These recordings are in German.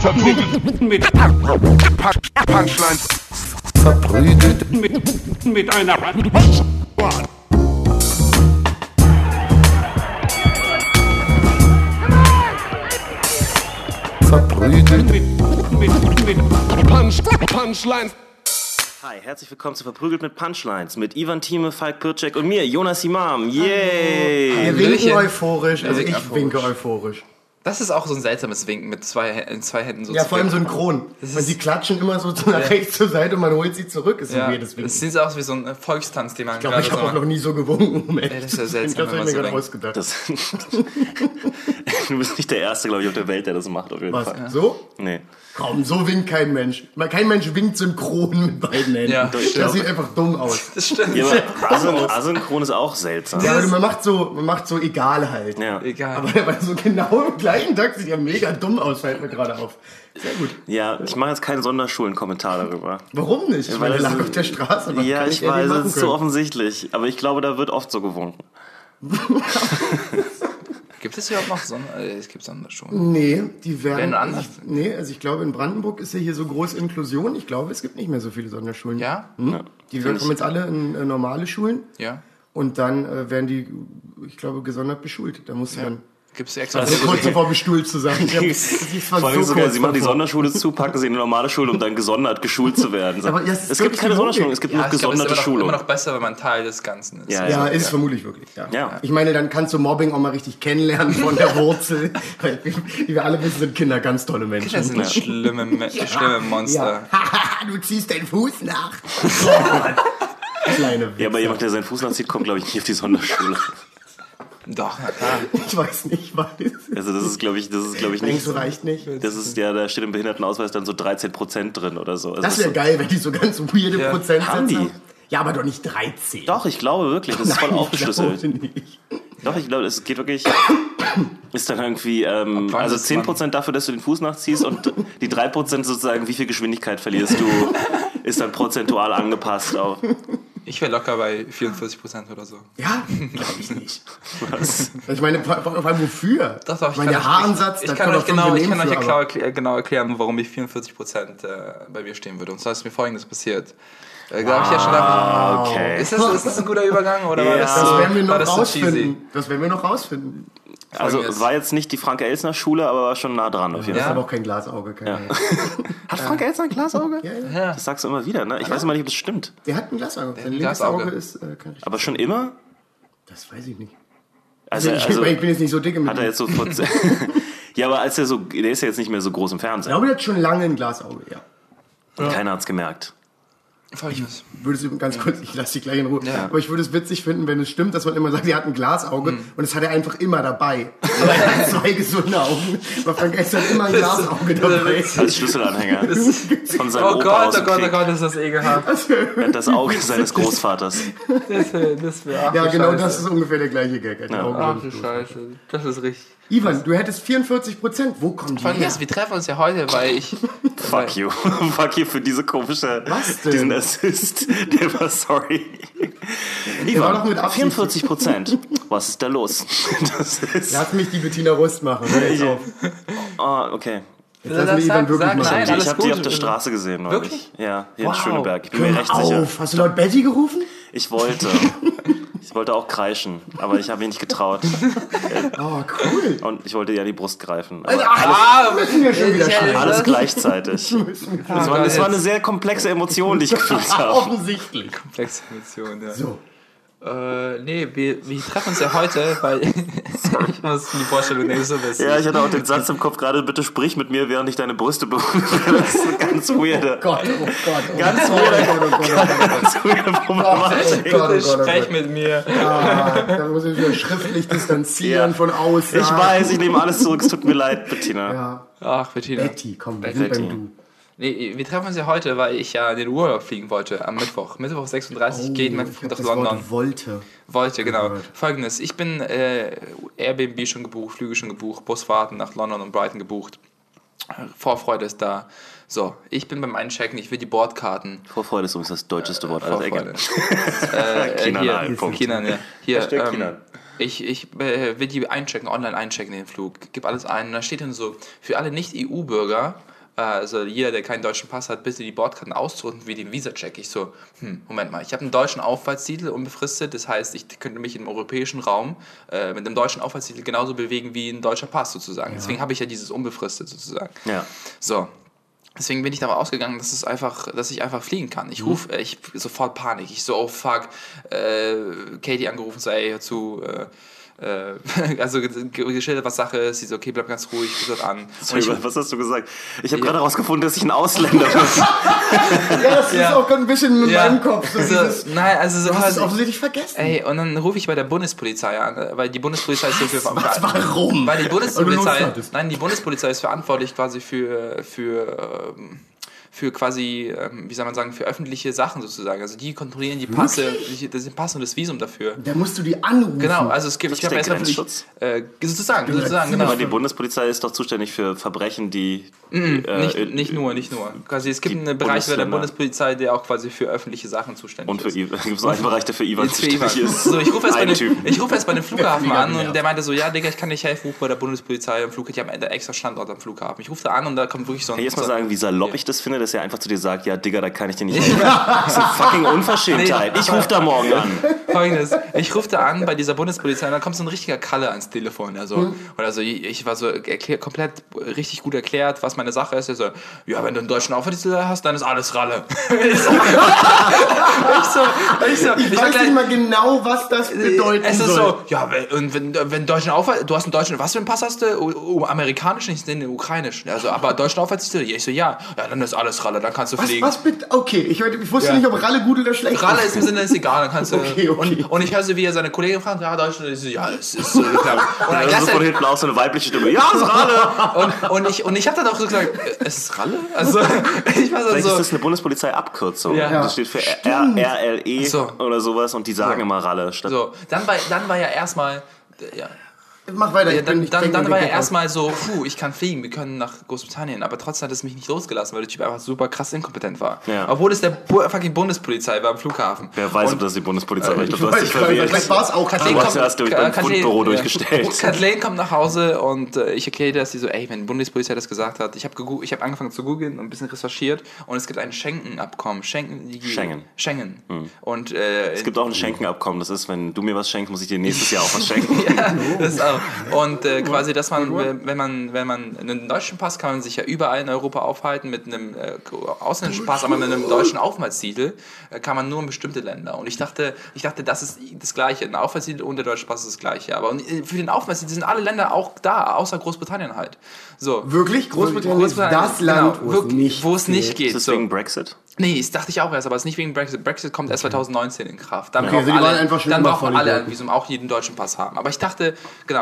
Verprügelt mit Punchlines. Verprügelt Mit, mit einer verprügelt mit, mit, mit Punch, Punchlines. Hi, herzlich willkommen zu Verprügelt mit Punchlines mit Ivan Thieme, Falk Pircek und mir, Jonas Imam. Yay! Wir winken euphorisch, also ich winke euphorisch. Das ist auch so ein seltsames Winken mit zwei, in zwei Händen so Ja, vor allem synchron. Weil sie klatschen immer so zu nach rechts zur Seite und man holt sie zurück, ist Ja, ein weirdes das sieht so aus wie so ein äh, Volkstanz, den man Ich glaube, ich habe so auch noch nie so gewunken. Ey, das ist ja seltsam, Das wenn habe ich mir so gerade ausgedacht. Das du bist nicht der Erste, glaube ich, auf der Welt, der das macht, auf jeden Was? Fall. So? Nee. Komm, so winkt kein Mensch. Mal- Kein Mensch winkt synchron mit beiden Händen. Ja, das, das sieht einfach dumm aus. Das stimmt. Ja, aber asyn asynchron ist auch seltsam. Ja, aber man macht so, man macht so egal halt. Ja. Egal. Aber bei so genau im gleichen Tag sieht ja mega dumm aus, fällt mir gerade auf. Sehr gut. Ja, ich mache jetzt keinen Sonderschulen-Kommentar darüber. Warum nicht? Weil es- lag auf der Straße. Was ja, kann ich weiß, es ist können? so offensichtlich. Aber ich glaube, da wird oft so gewunken. Gibt es überhaupt noch Sonne? Äh, Es gibt Sonderschulen. Nee, die werden. Werden also anders? ich, nee, also ich glaube, in Brandenburg ist ja hier so große Inklusion. Ich glaube, es gibt nicht mehr so viele Sonderschulen. Ja? Hm? Die Find kommen jetzt alle in äh, normale Schulen Ja. und dann äh, werden die, ich glaube, gesondert beschult. Da musst du dann. Gibt es extra. Also kurz davor bestuhlt zu sein. Ich hab, ich war Vor so sogar, sie machen die. Sonderschule zu, packen sie in eine normale Schule, um dann gesondert geschult zu werden. Aber ja, es es gibt keine. Sonderschulung, es gibt ja, nur ich glaube, es ist gesonderte immer noch, Schulung. immer noch besser, wenn man Teil des Ganzen ist. Ja, Ja, ist vermutlich wirklich. Ja. Ja. Ich meine, dann kannst du Mobbing auch mal richtig kennenlernen von der Wurzel. Weil, wie wir alle wissen, sind Kinder ganz tolle Menschen. Das sind schlimme, Me- schlimme Monster. Ja. du ziehst deinen Fuß nach. Kleine Witze. Ja, aber jemand, der seinen Fuß nachzieht, kommt, glaube ich, nicht auf die Sonderschule. Doch, na klar. Ich weiß nicht, was. Also das ist, glaube ich, das ist, glaube ich, nicht. du, reicht nicht? Das ist ja, da steht im Behindertenausweis dann so 13 Prozent drin oder so. Also Das ist wäre geil, wenn die so ganz weirde Ja. Prozentsätze Haben die? Ja, aber doch nicht 13. Doch, ich glaube wirklich, das ist voll Nein, aufgeschlüsselt. Doch, ich glaube, es geht wirklich. Ist dann irgendwie, ähm, also ist 10% dafür, dass du den Fuß nachziehst und die 3% sozusagen, wie viel Geschwindigkeit verlierst du, ist dann prozentual angepasst auf. Ich wäre locker bei 44 Prozent oder so. Ja, glaube ich nicht. Ich meine, vor allem wofür? Doch, doch, ich meine, der Haaransatz, ich, ich kann euch genau, ich kann euch ja klar, genau erklären, warum ich 44 Prozent äh, bei mir stehen würde. Und zwar ist mir folgendes passiert. Äh, da habe ich ja schon gedacht, Okay. ist das, ist das ein guter Übergang oder war Ja. das Das so, werden wir war noch das so rausfinden. Das werden wir noch rausfinden. Also war jetzt nicht die Frank-Elsner-Schule, aber war schon nah dran auf jeden Das Ja. ist aber auch kein Glasauge, keine Ahnung. Fall. Hat Frank Elsner ein Glasauge? Ja, ja. Ja. Das sagst du immer wieder, ne? Ich weiß immer nicht, ob das stimmt. Der hat ein Glasauge. Sein ein linkes Glasauge. Auge ist äh, kein Aber schon immer? Das weiß ich nicht. Also, ich, also ich bin jetzt nicht so dicke mit hat er jetzt so vor Ja, aber als er so, der ist ja jetzt nicht mehr so groß im Ich Fernsehen. glaube, der hat schon lange ein Glasauge, ja. Keiner hat's gemerkt. Folgendes. Würde es ganz kurz, ich lasse dich gleich in Ruhe. Ja. Aber ich würde es witzig finden, wenn es stimmt, dass man immer sagt, er hat ein Glasauge Hm. und das hat er einfach immer dabei. Aber er hat zwei gesunde Augen. Aber Frank Elster hat immer ein Glasauge dabei. Als Schlüsselanhänger. Von seinem Oh Opa Gott, oh Gott, oh. Gott, ist das ekelhaft. Er hat das Auge seines Großvaters. Das wäre, das wäre, ach, Ja, genau, Scheiße. das ist ungefähr der gleiche Gag. Die Augen Ach du. Scheiße, das ist richtig. Ivan, du hättest 44 Prozent. Wo kommen die her? Wir treffen uns ja heute, weil ich... Fuck you. Fuck you für diese komische, Was denn? diesen Assist. Der war sorry. Der war doch mit Absicht. 44 Prozent. Was ist da los? Das ist, Lass mich die Bettina Rust machen. Hör jetzt auf. oh, okay. Jetzt lassen wir Ivan wirklich machen. nein, ich habe die auf der Straße gesehen neulich. Wirklich? Ja, hier Wow. in Schöneberg. Ich bin Hör mir recht sicher. auf. Hast du laut Betty gerufen? Ich wollte. Ich wollte auch kreischen, aber ich habe mich nicht getraut. Oh, cool. Und ich wollte ja die Brust greifen. Ah, schon wieder scheiße. alles gleichzeitig. Es war, war eine sehr komplexe Emotion, die ich gefühlt habe. Offensichtlich. komplexe Emotion, ja. So. Äh, nee, wir, wir treffen uns ja heute, weil ich muss die Vorstellung nicht so wissen. Ja, ich hatte auch den Satz im Kopf gerade, bitte sprich mit mir, während ich deine Brüste berühre. Das ist ganz weirde, Gott, oh Gott. Oh Ganz Gott, weird. oh Gott, oh Gott, oh Gott. ganz weirde Problematik. Gott, oh Bitte Gott, oh sprech mit mir. Ah, da muss ich wieder schriftlich distanzieren Ja. von außen. Ich weiß, ich nehme alles zurück, es tut mir leid, Bettina. Ja. Ach, Bettina. Betty, komm, wir sind beim Du. Nee, wir treffen uns ja heute, weil ich ja in den Urlaub fliegen wollte am Mittwoch. Mittwoch 36 geht mein Oh, ich Flug nach London. Wort wollte. Wollte, genau. gehört. Folgendes, ich bin äh, Airbnb schon gebucht, Flüge schon gebucht, Busfahrten nach London und Brighton gebucht. Vorfreude ist da. So, ich bin beim Einchecken, ich will die Bordkarten. Vorfreude ist übrigens das deutscheste Wort aller Vorfreude. Ecken. äh, hier, Punkt. Kinan, ja. Hier, ähm, Kinan. Ich, ich äh, will die einchecken, online einchecken, den Flug. Gib alles ein. Und da steht dann so, für alle Nicht-EU-Bürger, also jeder, der keinen deutschen Pass hat, bitte die Bordkarten ausdrucken wie den Visa-Check. Ich so, hm, Moment mal, ich habe einen deutschen Aufenthaltstitel, unbefristet. Das heißt, ich könnte mich im europäischen Raum äh, mit einem deutschen Aufenthaltstitel genauso bewegen wie ein deutscher Pass sozusagen. Deswegen habe ich ja dieses unbefristet sozusagen. Ja. So. Deswegen bin ich davon ausgegangen, dass es einfach, dass ich einfach fliegen kann. Ich rufe, ich sofort Panik. Ich so, oh fuck, äh, Katie angerufen, hör zu, äh, äh, also ge- geschildert, was Sache ist. Sie so, okay, bleib ganz ruhig, ruf dort an. Und ich, was hast du gesagt? Ich habe gerade herausgefunden, dass ich ein Ausländer bin. Ja, das ist Ja. auch gerade ein bisschen in Ja. meinem Kopf. So so, dieses, nein, also so du hast es offensichtlich vergessen. Ey, und dann rufe ich bei der Bundespolizei an, äh, weil die Bundespolizei ist hier für Was? Warum? Weil die Bundespolizei, nein, die Bundespolizei ist verantwortlich quasi für, für, ähm, für quasi, ähm, wie soll man sagen, für öffentliche Sachen sozusagen. Also die kontrollieren die Passe, die, das sind Pass und das Visum dafür. Da musst du die anrufen. Genau, also es gibt, Das ich habe erstmal Grenzschutz? äh, sozusagen, sozusagen, genau. Aber die Bundespolizei ist doch zuständig für Verbrechen, die. äh, Nicht, nur, nicht nur. Quasi, es gibt einen Bereich bei der. Bundespolizei, der auch quasi für öffentliche Sachen zuständig Und für ist. Ivan. Es gibt so einen Bereich, der für Ivan Jetzt für Ivan. zuständig ist. So, ich rufe erst, bei Ein dem, Typ. ich rufe erst bei dem Flughafen an und genervt. der meinte so, ja, Digga, ich kann nicht helfen, ruf bei der Bundespolizei am Flughafen. Die haben einen extra Standort am Flughafen. Ich rufe da an und da kommt wirklich so ein... Kann ich erst mal sagen, wie salopp ich das finde, dass er einfach zu dir sagt, ja, Digga, da kann ich dir nicht helfen. Das ist eine fucking Unverschämtheit. Ich rufe da morgen an. Folgendes, ich rufe da an bei dieser Bundespolizei und dann kommt so ein richtiger Kalle ans Telefon. Also, Hm. und also ich, war so erklär, komplett richtig gut erklärt, was meine Sache ist. Er so, ja, wenn du einen deutschen Aufenthaltstitel hast, dann ist alles Ralle. ich so, ich so, ich so, Ich, weiß gleich- nicht mal genau, was das bedeuten es ist soll. so, ja, wenn, und wenn, wenn deutschen Aufwand, du hast einen deutschen, was für einen Pass hast du? U, u, amerikanischen, ich den ukrainischen. Also, aber deutschen Aufwärtstitel? Ja, ich so, ja. Ja, dann ist alles Ralle, dann kannst du was, fliegen. was bitte? Okay, ich, ich wusste Ja. nicht, ob Ralle gut oder schlecht Ralle ist im Sinne, ist egal, dann kannst du. Okay, okay. Und, und ich höre so, wie er seine Kollegin fragt, ja, Deutschland, ich so, ja, es ist so klar. Und, dann Also so von hinten aus so eine weibliche Stimme. Ja, ist Ralle. und, und ich, und ich habe dann auch so gesagt, es ist Ralle? Also, ich war dann Vielleicht so. ist das eine Bundespolizei-Abkürzung. Ja. Das steht für R- RLE So. oder sowas und die sagen immer Ralle. Statt So, dann war, dann war ja erstmal. Ja, Mach weiter. Ja, dann, ich dann, dann war aus. erstmal so, puh, ich kann fliegen, wir können nach Großbritannien. Aber trotzdem hat es mich nicht losgelassen, weil der Typ einfach super krass inkompetent war. Ja. Obwohl es der Bu fucking Bundespolizei war am Flughafen. Wer weiß, Und- ob das die Bundespolizei war. Ich Ich glaube, du hast dich verwählt. Vielleicht war es auch Kathleen Du hast ja erst durch dein Kathleen- Fundbüro ja. durchgestellt. Kathleen kommt nach Hause und äh, ich erkläre das, die so, ey, wenn die Bundespolizei das gesagt hat, ich habe ich hab angefangen zu googeln und ein bisschen recherchiert und es gibt ein Schengen-Abkommen. Schengen, die, Schengen. Schengen. Und äh, Es gibt auch ein Schenkenabkommen. Das ist, wenn du mir was schenkst, muss ich dir nächstes Jahr auch was schenken. ja, das auch. Und äh, quasi, dass man, wenn man, wenn man einen deutschen Pass kann man sich ja überall in Europa aufhalten mit einem äh, ausländischen Pass, aber mit einem deutschen Aufenthaltstitel äh, kann man nur in bestimmte Länder. Und ich dachte, ich dachte, das ist das Gleiche. Ein Aufenthaltstitel und der deutsche Pass ist das Gleiche. Aber und, äh, für den Aufenthaltstitel sind alle Länder auch da, außer Großbritannien halt. So. Wirklich? Großbritannien ist das Land, wo es nicht wo es nicht geht. geht. Ist das So. wegen Brexit? Nee, das dachte ich auch erst, aber es ist nicht wegen Brexit. Brexit kommt erst 2019 in Kraft. Dann Okay, brauchen also die waren alle, einfach schon dann brauchen alle ein Visum, auch jeden deutschen Pass haben. Aber ich dachte, genau.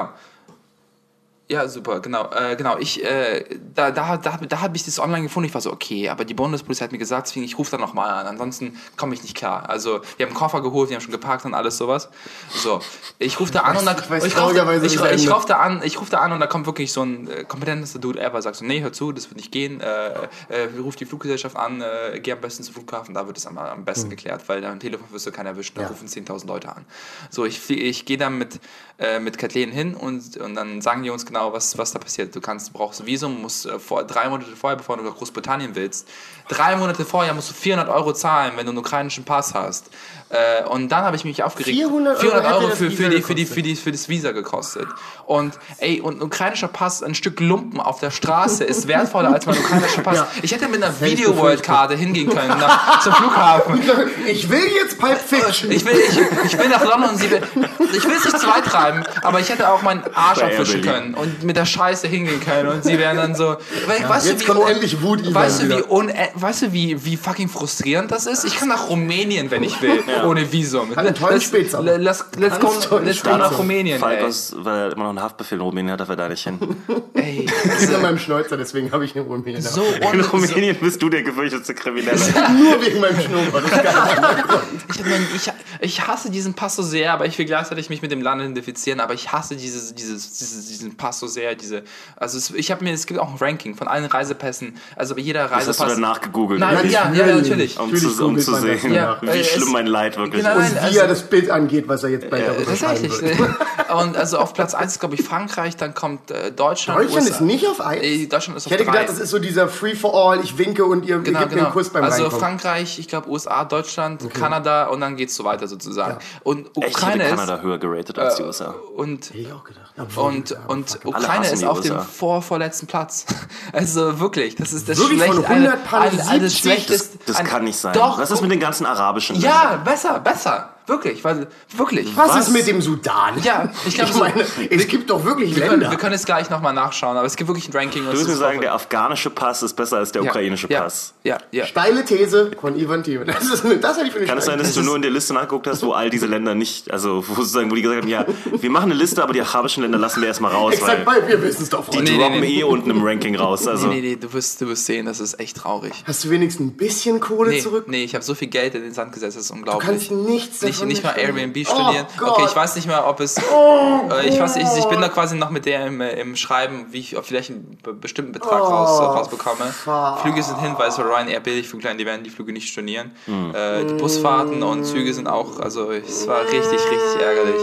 Ja, super, genau. Äh, genau, ich, äh, da, da, da, da habe ich das online gefunden. Ich war so, okay, aber die Bundespolizei hat mir gesagt, deswegen ich rufe da nochmal an. Ansonsten komme ich nicht klar. Also, wir haben einen Koffer geholt, wir haben schon geparkt und alles sowas. So, ich rufe da an und da, ich weiß ich, rufe, ich, ich, da an, ich rufe da an und da kommt wirklich so ein äh, kompetentester Dude ever, sagt so, nee, hör zu, das wird nicht gehen. Äh, äh, ruf die Fluggesellschaft an, äh, geh am besten zum Flughafen, da wird es am, am besten geklärt, weil am Telefon wirst du keinen erwischen, da Ja. rufen 10.000 Leute an. So, ich, ich gehe dann mit, äh, mit Kathleen hin und, und dann sagen die uns genau, was, was da passiert. Du kannst, brauchst ein Visum, musst äh, vor, drei Monate vorher, bevor du nach Großbritannien willst, drei Monate vorher musst du 400 Euro zahlen, wenn du einen ukrainischen Pass hast. Äh, und dann habe ich mich aufgeregt. 400 Euro 400 hätte Euro für, Visa für, die, für, die, gekostet. für, die, für das Visa gekostet. Und ey, und ein ukrainischer Pass, ein Stück Lumpen auf der Straße ist wertvoller als mein ukrainischer Pass. Ich hätte mit einer Video World Karte hingehen können nach, zum Flughafen. Ich will jetzt Pipe Fiction. Ich will, ich, ich will nach London und sie will, ich will es nicht zu weit treiben, aber ich hätte auch meinen Arsch abwischen können und mit der Scheiße hingehen können und sie wären dann so, weil, weißt jetzt du, wie, kommt un- endlich Wut Ivan weißt du, wie, wieder. un, äh, weißt du wie, wie fucking frustrierend das ist? Ich kann nach Rumänien, wenn ich will, ohne Visum. einen tollen Let's- Spätsommer. Let's, let's, go, let's nach Rumänien. Falkos, weil er immer noch einen Haftbefehl in Rumänien hat, darf er da nicht hin. ey. Ich bin an meinem Schnäuzer, deswegen habe ich eine Rumänien. So, In un, so Rumänien bist du der gefürchtete Kriminelle. Nur wegen meinem Schnurrbart. Das ist. Ich, hab mein, ich, ich hasse diesen Pass so sehr, aber ich will gleichzeitig mich mit dem Land identifizieren, aber ich hasse dieses, dieses, dieses, diesen Pass so sehr, diese, also es, ich habe mir, es gibt auch ein Ranking von allen Reisepässen, also bei jeder Das hast du Reisepass. danach gegoogelt. Nein, ja, ja, natürlich. Um, Natürlich zu, um zu sehen, Ja, wie äh, es- schlimm mein Leid wirklich Genau, ist. Und Nein, wie er also- das Bild angeht, was er jetzt Äh, darüber schreiben tatsächlich. wird. Und also auf Platz 1 ist, glaube ich, Frankreich, dann kommt äh, Deutschland. Deutschland USA. ist nicht auf eins? Äh, Deutschland ist Ich auf hätte drei. gedacht, das ist so dieser Free-for-all, ich winke und ihr, Genau, ihr gebt mir genau. einen Kuss beim also Reinkommen. Frankreich, ich glaube USA, Deutschland, Kanada und dann geht's so weiter sozusagen. Und Echt, ich Ukraine hätte ist Kanada höher geratet als die USA. und Hätte ich auch gedacht. Obwohl, und, ja, und Ukraine ist auf dem vorvorletzten Platz. Also wirklich, das ist das Wirklich? Von schlecht- 100 Pannen eine, eine, eine 70? schlechteste. Das ein- kann nicht sein. Doch. Was ist mit den ganzen arabischen Ja, besser, besser. Wirklich, weil wirklich. Was, Was? ist mit dem Sudan? Ja, ich glaube, Ich meine, es gibt doch wirklich wir, können, Länder. wir können es gleich nochmal nachschauen, aber es gibt wirklich ein Ranking. und Du es würdest sagen, der afghanische Pass ist besser als der ja, ukrainische ja, Pass. Ja, ja. Steile These von Ivan Thiel. Das, ist, das hatte ich für Kann es sein, dass du nur in der Liste nachgeguckt hast, wo all diese Länder nicht, also wo, sozusagen, wo die gesagt haben, ja, wir machen eine Liste, aber die arabischen Länder lassen wir erstmal raus, Exakt, weil weil wir wissen es doch, die. Nee, droppen nee, nee. eh unten im Ranking raus. Also Nee, nee, nee, du wirst, du wirst sehen, das ist echt traurig. Hast du wenigstens ein bisschen Kohle Nee, zurück? nee ich habe so viel Geld in den Sand gesetzt, das ist Du unglaublich. kannst nichts nicht, nicht mal. Airbnb Oh studieren. Gott. okay, ich weiß nicht mehr, ob es. äh, ich weiß nicht, ich bin da quasi noch mit der im, äh, im Schreiben, wie ich vielleicht einen be- bestimmten Betrag raus, äh, rausbekomme. Flüge sind hin, weil es für Ryanair billig, Flüge die werden die Flüge nicht stornieren. Äh, die Busfahrten und Züge sind auch, also es war richtig, richtig ärgerlich.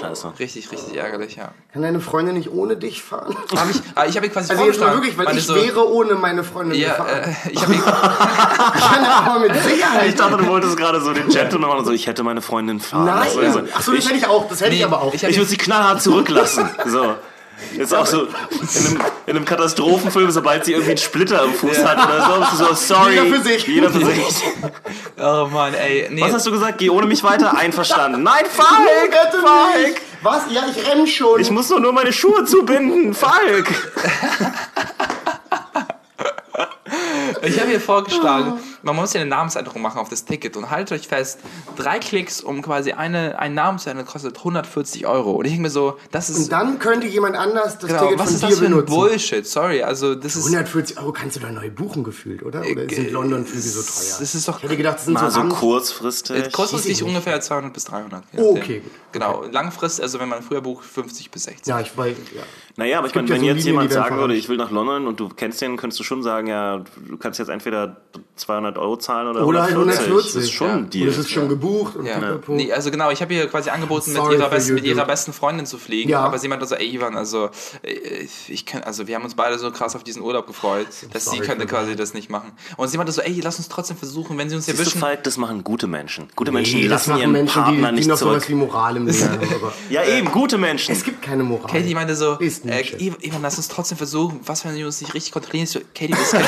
scheiße. Richtig, richtig ärgerlich, ja. Kann deine Freundin nicht ohne dich fahren? Hab ich, ah, ich habe quasi Also jetzt mal wirklich, weil ich so, wäre ohne meine Freundin ja, gefahren. äh, ich habe Ich kann aber mit Sicherheit. Ich dachte, du wolltest gerade so den Gentleman machen und so, ich hätte meine Freundin fahren. Nein. lassen. Also, Ach so, das hätte ich auch. Das hätte ich Nee, aber auch. ich ich würde sie knallhart zurücklassen. So. Jetzt auch so in einem, in einem Katastrophenfilm, sobald sie irgendwie einen Splitter im Fuß hat oder so, bist du so, sorry. Jeder für sich. Jeder für sich. Oh Mann, ey. Nee. Was hast du gesagt? Geh ohne mich weiter? Einverstanden. Nein, Falk, Falk! Was? Ja, ich renn schon. Ich muss doch nur meine Schuhe zubinden. Falk! Ich habe hier vorgeschlagen, man muss ja eine Namensänderung machen auf das Ticket und haltet euch fest, drei Klicks um quasi eine, eine Namensänderung kostet 140 Euro. Und ich denke mir so, das ist, Und dann könnte jemand anders das genau, Ticket was von ist dir das für ein benutzen. Bullshit? Sorry, also das ist, 140 Euro kannst du da neu buchen gefühlt, oder? Oder sind London-Flüge so teuer? das ist doch Ich hätte gedacht, das sind Mal so, so kurzfristig. kurzfristig ungefähr 200 bis 300. je Oh, nachdem. okay, gut. Genau, langfristig, also wenn man früher bucht, 50 bis 60. Ja, ich weiß, ja. Naja, aber ich meine, ja wenn so jetzt Linien, jemand sagen würde, ich will nach London und du kennst den, könntest du schon sagen, ja, du kannst jetzt entweder 200 Euro zahlen oder, Oder halt 140. Das ist schon ja. Und Deal. es ist schon gebucht und Ja. Nee, also genau, ich habe ihr quasi angeboten, mit ihrer, you, mit ihrer besten Freundin zu fliegen. Ja. Aber sie meinte so, ey Ivan, also äh, ich kann, also wir haben uns beide so krass auf diesen Urlaub gefreut, dass sie könnte quasi das nicht machen. Und sie meinte so, ey, lass uns trotzdem versuchen, wenn sie uns Siehst du, erwischen. Falk, das machen gute Menschen. Gute Menschen Nee, das lassen machen ihren Menschen, Partner die, die nicht noch zurück. sowas wie Moral im Leben Ja, eben, gute Menschen. es gibt keine Moral. Katie meinte so, Ist äh, Nietzsche. Ivan, Ivan, lass uns trotzdem versuchen, was wenn wir uns nicht richtig kontrollieren. So, Katie, das ist kein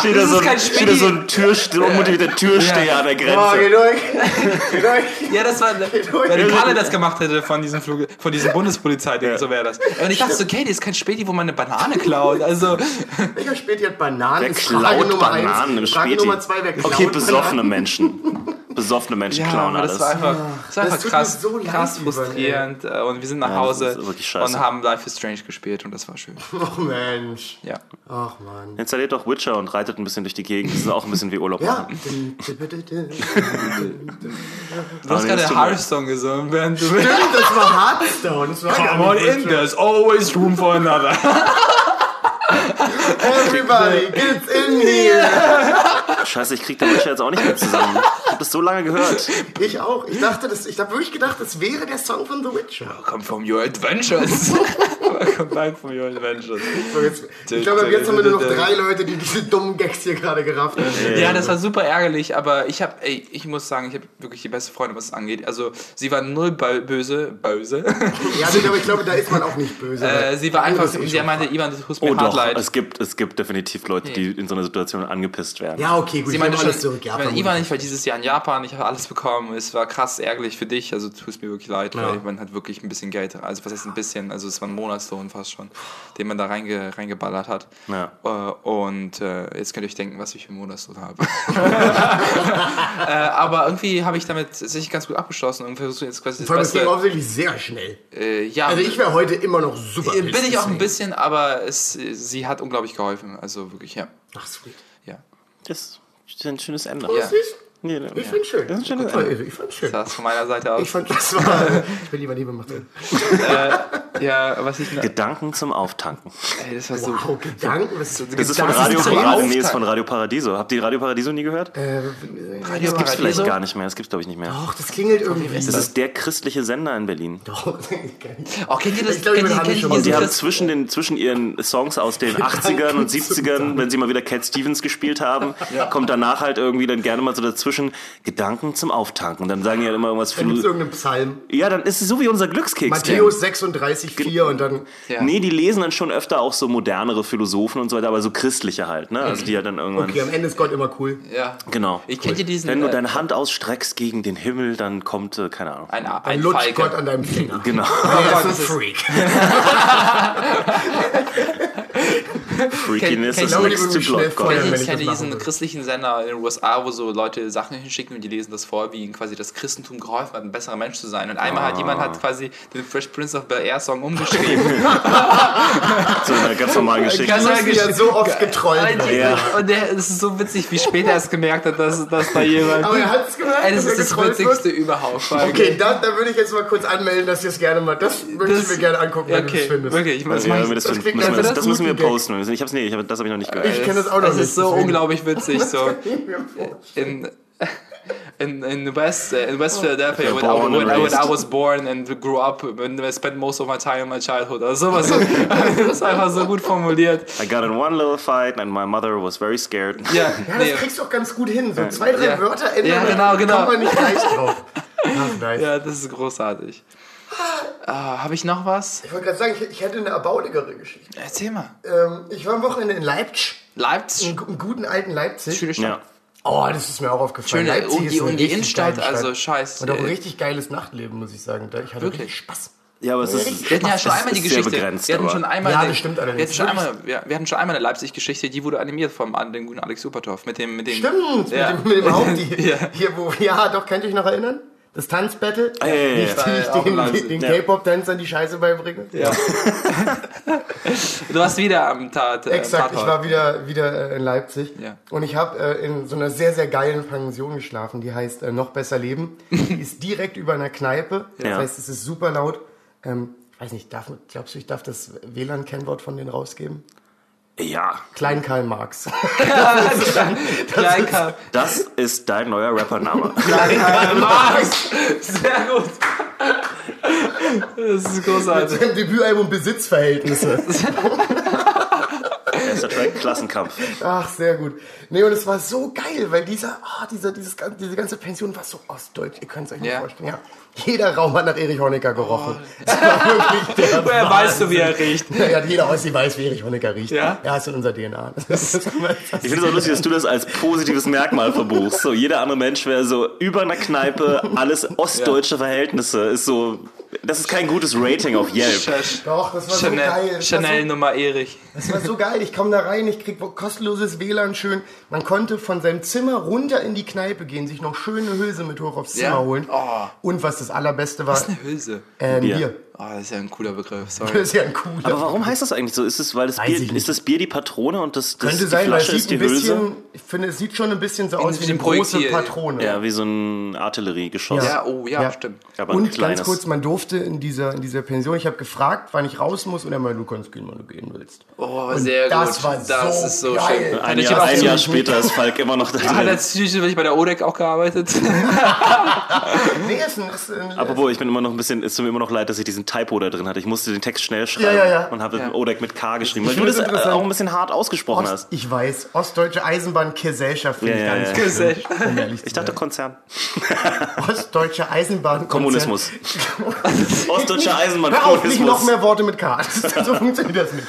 steht da das so, ist kein ein- steht da so ein Türste unmotivierter Türsteher an der Oh, geh Grenze. durch. geh durch. Ja, das war, wenn Kalle das gemacht hätte von diesem Flug, von diesem Bundespolizei, Ja. so wäre das. Und ich dachte so, Katie, das ist kein Späti, wo man eine Banane klaut. Also, Welcher Späti hat Bananen? Wer Ist Frage klaut Nummer Bananen im Späti? Nummer zwei, wer klaut Okay, besoffene Bananen? Menschen. Besoffene Menschen ja, klauen alles. das war einfach, das war Das einfach tut krass, mir so leid, krass frustrierend. äh, Und wir sind nach Ja, Hause und haben Life is Strange gespielt und das war schön. Ach Mensch. Ja. Ach Mann. Installiert doch Witcher und reitet ein bisschen durch die Gegend. Das ist auch ein bisschen wie Urlaub Ja. machen. Du hast gerade Hearthstone gesungen, während du. Stimmt, das war Hearthstone. Das war gar nicht Witcher. there's always room for another. Everybody gets in here. Scheiße, ich krieg den Witcher jetzt auch nicht mehr zusammen. Ich hab das so lange gehört. Ich auch. Ich dachte, das, ich habe wirklich gedacht, das wäre der Song von The Witcher. Come from your adventures. Come back from your. So, jetzt, ich glaube, ab jetzt haben wir nur noch drei Leute, die diese dummen Gags hier gerade gerafft haben. Ja, das war super ärgerlich, aber ich habe, ey, ich muss sagen, ich habe wirklich die beste Freundin, was es angeht. Also, sie war null bö- böse, böse. Ja, nee, aber ich glaube, da ist man auch nicht böse. äh, sie war einfach, eh sie meinte, Ivan, das tut mir Oh hart doch, leid. es gibt, es gibt definitiv Leute, die in so einer Situation angepisst werden. Ja, okay, gut. Sie ich meinte alles zurück. Ja, ich meine, Ivan, ich war dieses Jahr in Japan, ich habe alles bekommen, es war krass ärgerlich für dich, also tut es mir wirklich leid, Ja. weil man hat wirklich ein bisschen Geld, also was heißt ein bisschen, also es war ein Monatslohn fast schon, den man da reinge, reingeballert hat. Ja. Äh, und äh, jetzt könnt ihr euch denken, was ich für einen Monatslohn habe. äh, aber irgendwie habe ich damit sicher ganz gut abgeschlossen und versuche jetzt quasi das Vor allem, es ging offensichtlich sehr schnell. Äh, ja, Also ich wäre heute immer noch super äh, bin ich auch ein bisschen, aber es, sie hat unglaublich geholfen, also wirklich, ja. Ach, sweet. ja. Das ist ein schönes Ende. Ja. Nee, Ich find's schön. Das ist ein schönes Ende. Ich fand's schön. Das von meiner Seite aus. Ich fand das war. Ich bin lieber Nebemacht. ja, was ich. Gedanken zum Auftanken. Ey, das war so. Wow, Gedanken. Was ist Das ist von Radio, zum Radio, nee, ist von Radio Paradiso. Habt ihr Radio Paradiso nie gehört? Äh, Radio das gibt's vielleicht Paradiso? gar nicht mehr. Das gibt's glaube ich nicht mehr. Doch, das klingelt irgendwie. Das ist der christliche Sender in Berlin. Doch. Oh, kennt ihr das? Ich glaub, ich kennt ihr, kennt Und die haben zwischen, den, zwischen ihren Songs aus den 80ern und 70ern, wenn sie mal wieder Cat Stevens gespielt haben, kommt danach halt irgendwie dann gerne mal so dazwischen Gedanken zum Auftanken. Dann sagen die halt immer irgendwas Dann gibt's für. irgendeinen Psalm. Ja, dann ist es so wie unser Glückskeks. Matthäus 36, 4 und dann. Ja. Nee, die lesen dann schon öfter auch so modernere Philosophen und so weiter, aber so christliche halt, ne? Also die ja dann irgendwann. Okay, am Ende ist Gott immer cool. Ja. Genau. Ich kennt ihr diesen. Wenn du äh, deine Hand ausstreckst gegen den Himmel, dann kommt, äh, keine Ahnung. ein, Dann ein lutscht Falke. Gott an deinem Finger. Genau. Er Gott, ist ein das ist- Freak. Freakiness kennt is ihr die next to irgendwie schnell blood. feuern? Kennt ihr, wenn ich das machen diesen christlichen Sender in den USA, wo so Leute Sachen hinschicken und die lesen das vor, wie ihnen quasi das Christentum geholfen hat, ein besserer Mensch zu sein. Und einmal hat jemand hat quasi den Fresh Prince of Bel Air Song umgeschrieben. So eine ganz normale Geschichte. Das Ganz ist ja so oft getrollt. Ja. und der, es ist so witzig, wie spät er es gemerkt hat, dass, dass da jemand. Aber er hat es gemerkt, Ey, das ist das Witzigste wird. überhaupt. Okay, da, da würde ich jetzt mal kurz anmelden, dass ihr es gerne mal. Das würde ich Das- mir gerne angucken, wenn du Okay, es findest. wirklich. Ich, das Ja, mach wenn wir ich, das, das müssen wir, das, das müssen wir gut, Gag. posten. Ich hab's, nee, ich hab, das habe ich noch nicht gehört. Ich kenne das auch noch es nicht. ist so deswegen. unglaublich witzig. So. in, in, in West, in West Philadelphia, when, I, when, when I was born and grew up, and I spent most of my time in my childhood. Oder sowas. das ist einfach so gut formuliert. I got in one little fight and my mother was very scared. Ja, Ja, das nee. kriegst du auch ganz gut hin. So zwei, drei Ja. Wörter ändern, Ja, genau, genau. kommt man nicht gleich drauf. Ach, nice. ja, das ist großartig. Ah, Habe ich noch was? Ich wollte gerade sagen, ich, ich hätte eine erbaudigere Geschichte. Erzähl mal. Ähm, ich war am Wochenende in Leipzig, Leipzig. im, gu- im guten alten Leipzig. Schöne Stadt. Ja. Oh, das ist mir auch aufgefallen. Schöne, Leipzig um ist die, eine um die richtig Innenstadt, also Stadt. scheiß. Und auch ein äh, richtig geiles Nachtleben, muss ich sagen. Da- Ich hatte Wirklich? Spaß. Ja, aber es ist, Wir hatten ja schon einmal die ist Geschichte. begrenzt, wir hatten schon einmal, Ja, das stimmt wir allerdings. hatten schon einmal, wir, wir hatten schon einmal eine Leipzig-Geschichte, die wurde animiert vom den guten Alex Supertorf mit dem, mit dem. Stimmt, Ja. mit, dem, mit dem Haupti. Ja. Hier, wo, ja, doch, könnt ihr euch noch erinnern? Das Tanzbattle? ja, ja, wie ja ich auch den, den Ja. K-Pop-Tänzern die Scheiße beibringe? Ja. du warst wieder am Tat. Äh, Exakt, ich war wieder, wieder äh, in Leipzig Ja. und ich habe äh, in so einer sehr, sehr geilen Pension geschlafen, die heißt äh, Noch besser leben. Die ist direkt über einer Kneipe, das Ja. heißt, es ist super laut. Ähm, ich weiß nicht, darf, glaubst du, ich darf das WLAN-Kennwort von denen rausgeben? Ja, Klein Karl Marx. Kleinkarl. das ist dein neuer Rappername. Kleinkarl Marx. Sehr gut. Das ist großartig. Im Debütalbum Besitzverhältnisse. Erster Track, Klassenkampf. Ach, sehr gut. Nee, und es war so geil, weil dieser, ah, dieser, dieses, diese ganze Pension war so ostdeutsch. Ihr könnt es euch nicht Ja. vorstellen. Ja. Jeder Raum hat nach Erich Honecker gerochen. Das war wirklich der Woher weißt du, wie er riecht? Ja, jeder Ossi weiß, wie Erich Honecker riecht. Ja? Ja, ist in unser DNA. Das ist, Ich finde es auch lustig, dass du das als positives Merkmal verbuchst. So, jeder andere Mensch wäre so über einer Kneipe, alles ostdeutsche Verhältnisse. Ist so, das ist kein gutes Rating auf Yelp. Doch, das war so Chanel, geil. Das Chanel so, Nummer Erich. das war so geil. Ich komme da rein, ich krieg kostenloses WLAN schön. Man konnte von seinem Zimmer runter in die Kneipe gehen, sich noch schöne Hülse mit hoch aufs Zimmer Ja? holen. Oh. Und was das allerbeste war, Das ist eine Hülse. äh, ein Bier. Bier. Oh, das ist ja ein cooler Begriff. Das Sorry. ist ja ein cooler. Aber warum heißt das eigentlich so? Ist es, weil das Weiß Bier, ich ist das Bier die Patrone und das, das Könnte die sein, weil es Flasche ist sieht die ein bisschen, Hülse? ich finde, es sieht schon ein bisschen so aus wie eine große Projektil. Patrone. Ja, wie so ein Artilleriegeschoss. Ja, oh ja, Ja. stimmt. Aber Und ganz kurz, man durfte in dieser, in dieser Pension, ich habe gefragt, wann ich raus muss und er meinte, du kannst gehen, wann du gehen willst. Oh, sehr das gut. war das so ist so geil. schön. Ein Hat Jahr, ein Jahr später ist Falk immer noch da Hat drin. er zufällig bei der ODEC auch gearbeitet? Nee, ist ein, ist ein, Apropos, ich bin immer noch ein bisschen, es tut mir immer noch leid, dass ich diesen Typo da drin hatte. Ich musste den Text schnell schreiben Ja, ja, ja. und habe Ja. Odek mit K geschrieben. Weil Ich du finde das das interessant. auch ein bisschen hart ausgesprochen Ost, hast. ich weiß, Ostdeutsche Eisenbahngesellschaft finde Ja, ich ja, gar nicht Gesellschaft. um Ich dachte. Konzern. Ostdeutsche Eisenbahn. Kommunismus. Ostdeutscher Hör auf, nicht noch mehr Worte mit K. So funktioniert das nicht.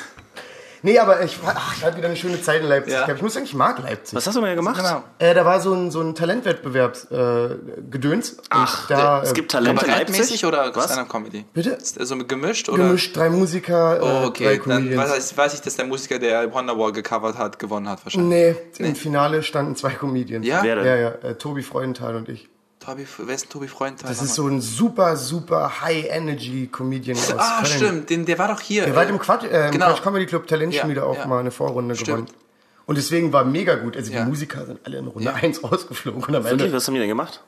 Nee, aber ich, ach, ich hatte wieder eine schöne Zeit in Leipzig. Ja. gehabt. Ich muss sagen, ich mag Leipzig. Was hast du mir gemacht? Genau. Äh, da war so ein, so ein Talentwettbewerb äh, gedöns. Ach, da, es äh, gibt Talente Leipzig? oder Was? Stand-Up-Comedy? Bitte? Ist der so gemischt oder? gemischt, drei Musiker, äh, Oh, drei okay. Dann Comedians. weiß ich, weiß ich, dass der Musiker, der Wonderwall gecovert hat, gewonnen hat wahrscheinlich. Nee, im Finale standen zwei Comedians. Ja? Wer denn? Ja, ja, äh, Tobi Freudenthal und ich. Tobi, wer ist Tobi Freund? Das ist so ein super, super High-Energy-Comedian aus Ah, Köln. stimmt. Den, der war doch hier. Der war halt im Quatsch, äh, Genau. Quatsch Comedy Club Talentschmiede Ja, auch ja. mal eine Vorrunde Stimmt. gewonnen. Und deswegen war mega gut. Also Ja. die Musiker sind alle in Runde Ja. 1 rausgeflogen. Und am Wirklich, Ende, was haben die denn gemacht?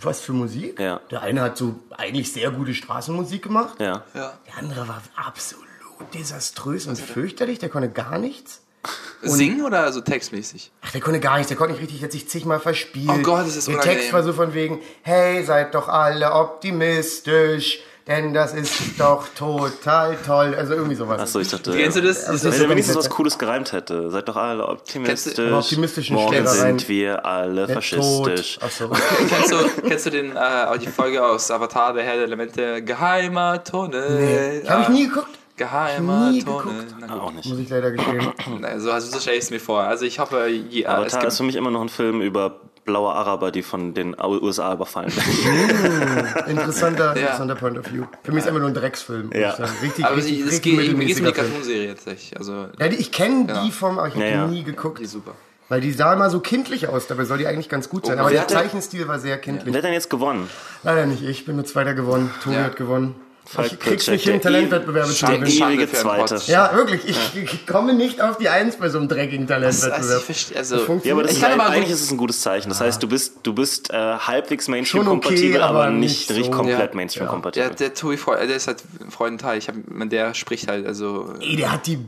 was für Musik? Ja. Der eine hat so eigentlich sehr gute Straßenmusik gemacht. Ja. Ja. Der andere war absolut desaströs und fürchterlich. Der konnte gar nichts. Singen oder so textmäßig? Ach, der konnte gar nichts, der konnte nicht richtig, der hat sich zigmal verspielt. Oh Gott, das ist Der unangenehm. Text war so von wegen, hey, seid doch alle optimistisch, denn das ist doch total toll. Also irgendwie sowas. Achso, ich dachte. Kennst du das? Aber Ist Wenn das er so wenigstens was Cooles gereimt hätte. Seid doch alle optimistisch. Du- optimistischen Morgen sind wir alle Der faschistisch. Achso. kennst, du, kennst du den, äh, die Folge aus Avatar, der Herr der Elemente? Geheimer Tunnel. Nee, hab ich nie geguckt. Geheimer nie Tunnel. geguckt. Na gut. Auch nicht. Muss ich leider gestehen. Na, So, also, so stelle ich es mir vor. Also ich hoffe, je, äh, es ist gibt, für mich immer noch ein Film über blaue Araber, die von den USA überfallen werden. Interessanter, Ja. interessanter Point of View. Für mich ist einfach nur ein Drecksfilm. muss Ja. ich sagen. Richtig, aber richtig, es richtig geht, mir geht um die. Cartoonserie tatsächlich. Also, Ja, die- ich kenne Genau. die vom, aber ich habe Ja, ja. die nie geguckt. die ist super. Weil die sah immer so kindlich aus, dabei soll die eigentlich ganz gut sein. Oh, aber der Zeichenstil war sehr kindlich. Wer hat denn jetzt gewonnen? Leider nicht ich, bin nur Zweiter gewonnen. Tobi Ja. hat gewonnen. Falk ich krieg's nicht hin, der Talentwettbewerbe zu Der gewinnen. Ewige Zweite. Ja, wirklich. Ich, ich komme nicht auf die Eins bei so einem dreckigen also, Talentwettbewerb. also, Ja, aber das ist, eigentlich ist es ein gutes Zeichen. Das heißt, du bist, du bist äh, halbwegs Schon Mainstream-kompatibel, okay, aber aber nicht, nicht so. komplett Ja. Mainstream-kompatibel. der, der Tobi Freund, der ist halt ein Freudenteil. Ich hab, der spricht halt, also. Ey, der hat die.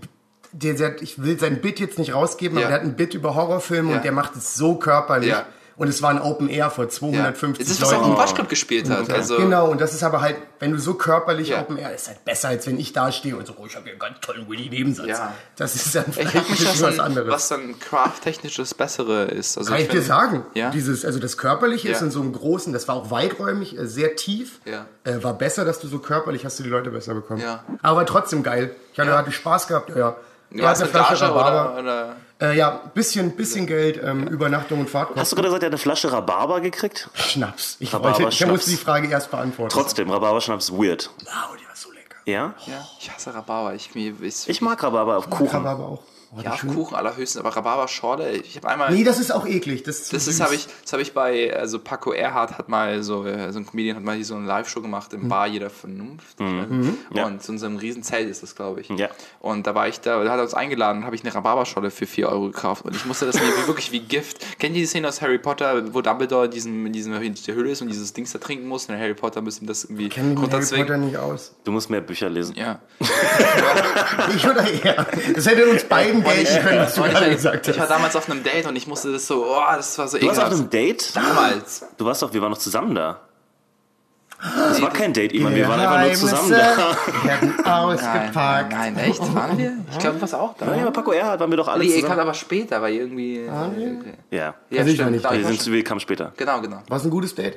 Der, der, ich will sein Bit jetzt nicht rausgeben, Ja. aber der hat ein Bit über Horrorfilme Ja. und der macht es so körperlich. Ja. Und es war ein Open Air vor Ja. 250 Das ist, was er auch Leuten. im Waschclub gespielt hat. Also, Genau, und das ist aber halt, wenn du so körperlich Ja. Open Air, ist halt besser, als wenn ich da stehe und so, oh, ich habe hier einen ganz tollen Willy Nebensatz. Ja. Das ist dann Ich vielleicht ein mich, was was anderes. was dann craft-technisch das Bessere ist. Also Kann ich dir find- sagen, Ja? dieses, also das Körperliche ist Ja. in so einem großen, das war auch weiträumig, äh, sehr tief, Ja. äh, war besser, dass du so körperlich hast du die Leute besser bekommen. Ja. Aber trotzdem geil. Ich hatte, Ja. hatte Spaß gehabt, ja, ja. Hat eine Flasche Gage oder, oder Äh, ja, bisschen, bisschen Geld, ähm, Übernachtung und Fahrtkosten. Hast du gerade gesagt, er hat eine Flasche Rhabarber gekriegt? Schnaps. Ich, Rhabarber, wollte, ich Schnaps. musste die Frage erst beantworten. Trotzdem, Rhabarberschnaps ist weird. Wow, die war so lecker. Ja? ja, ich hasse Rhabarber. Ich, mir, ich, Ich mag Rhabarber auf Kuchen. Rhabarber auch. Oh, ja, auf. Kuchen allerhöchstens, aber Rhabarberschorle, ich habe einmal. Nee, das ist auch eklig. Das, ist zu Das ist habe ich, das habe ich bei, also Paco Erhardt hat mal so, äh, so ein Comedian hat mal hier so eine Live-Show gemacht Mhm. im Bar jeder Vernunft. Ja. Und in so einem riesen Zelt ist das, glaube ich. Ja. Und da war ich da, da hat er uns eingeladen und habe ich eine Rhabarberscholle für 4 Euro gekauft. Und ich musste das mir wie- wirklich wie Gift. Kennt ihr die Szene aus Harry Potter, wo Dumbledore diesen, in diesem, in der Höhle ist und dieses Dings da trinken muss? Und Harry Potter müsste ihm das irgendwie mich mit Harry Potter runterzwingen. nicht aus. Du musst mehr Bücher lesen. Ja. Ich oder er? Das hätte uns beiden können, was du Und gerade ich, gesagt ich war damals auf einem Date und ich musste das so, oh, das war so Du warst auf ekelhaft. einem Date? Damals. Du warst doch, wir waren noch zusammen da. Das war kein Date, Iman, wir waren einfach nur zusammen da. werden Nein, ausgepackt. nein, nein, echt? Waren wir? Ich glaube, du warst auch da. Nein, aber Paco Erhard waren wir doch alle Nee, ihr kamt zusammen. aber später, weil irgendwie. Okay. Ja. Ja, ich war stimmt. ich Wir, sind, wir kamen später. Genau, genau. War es ein gutes Date?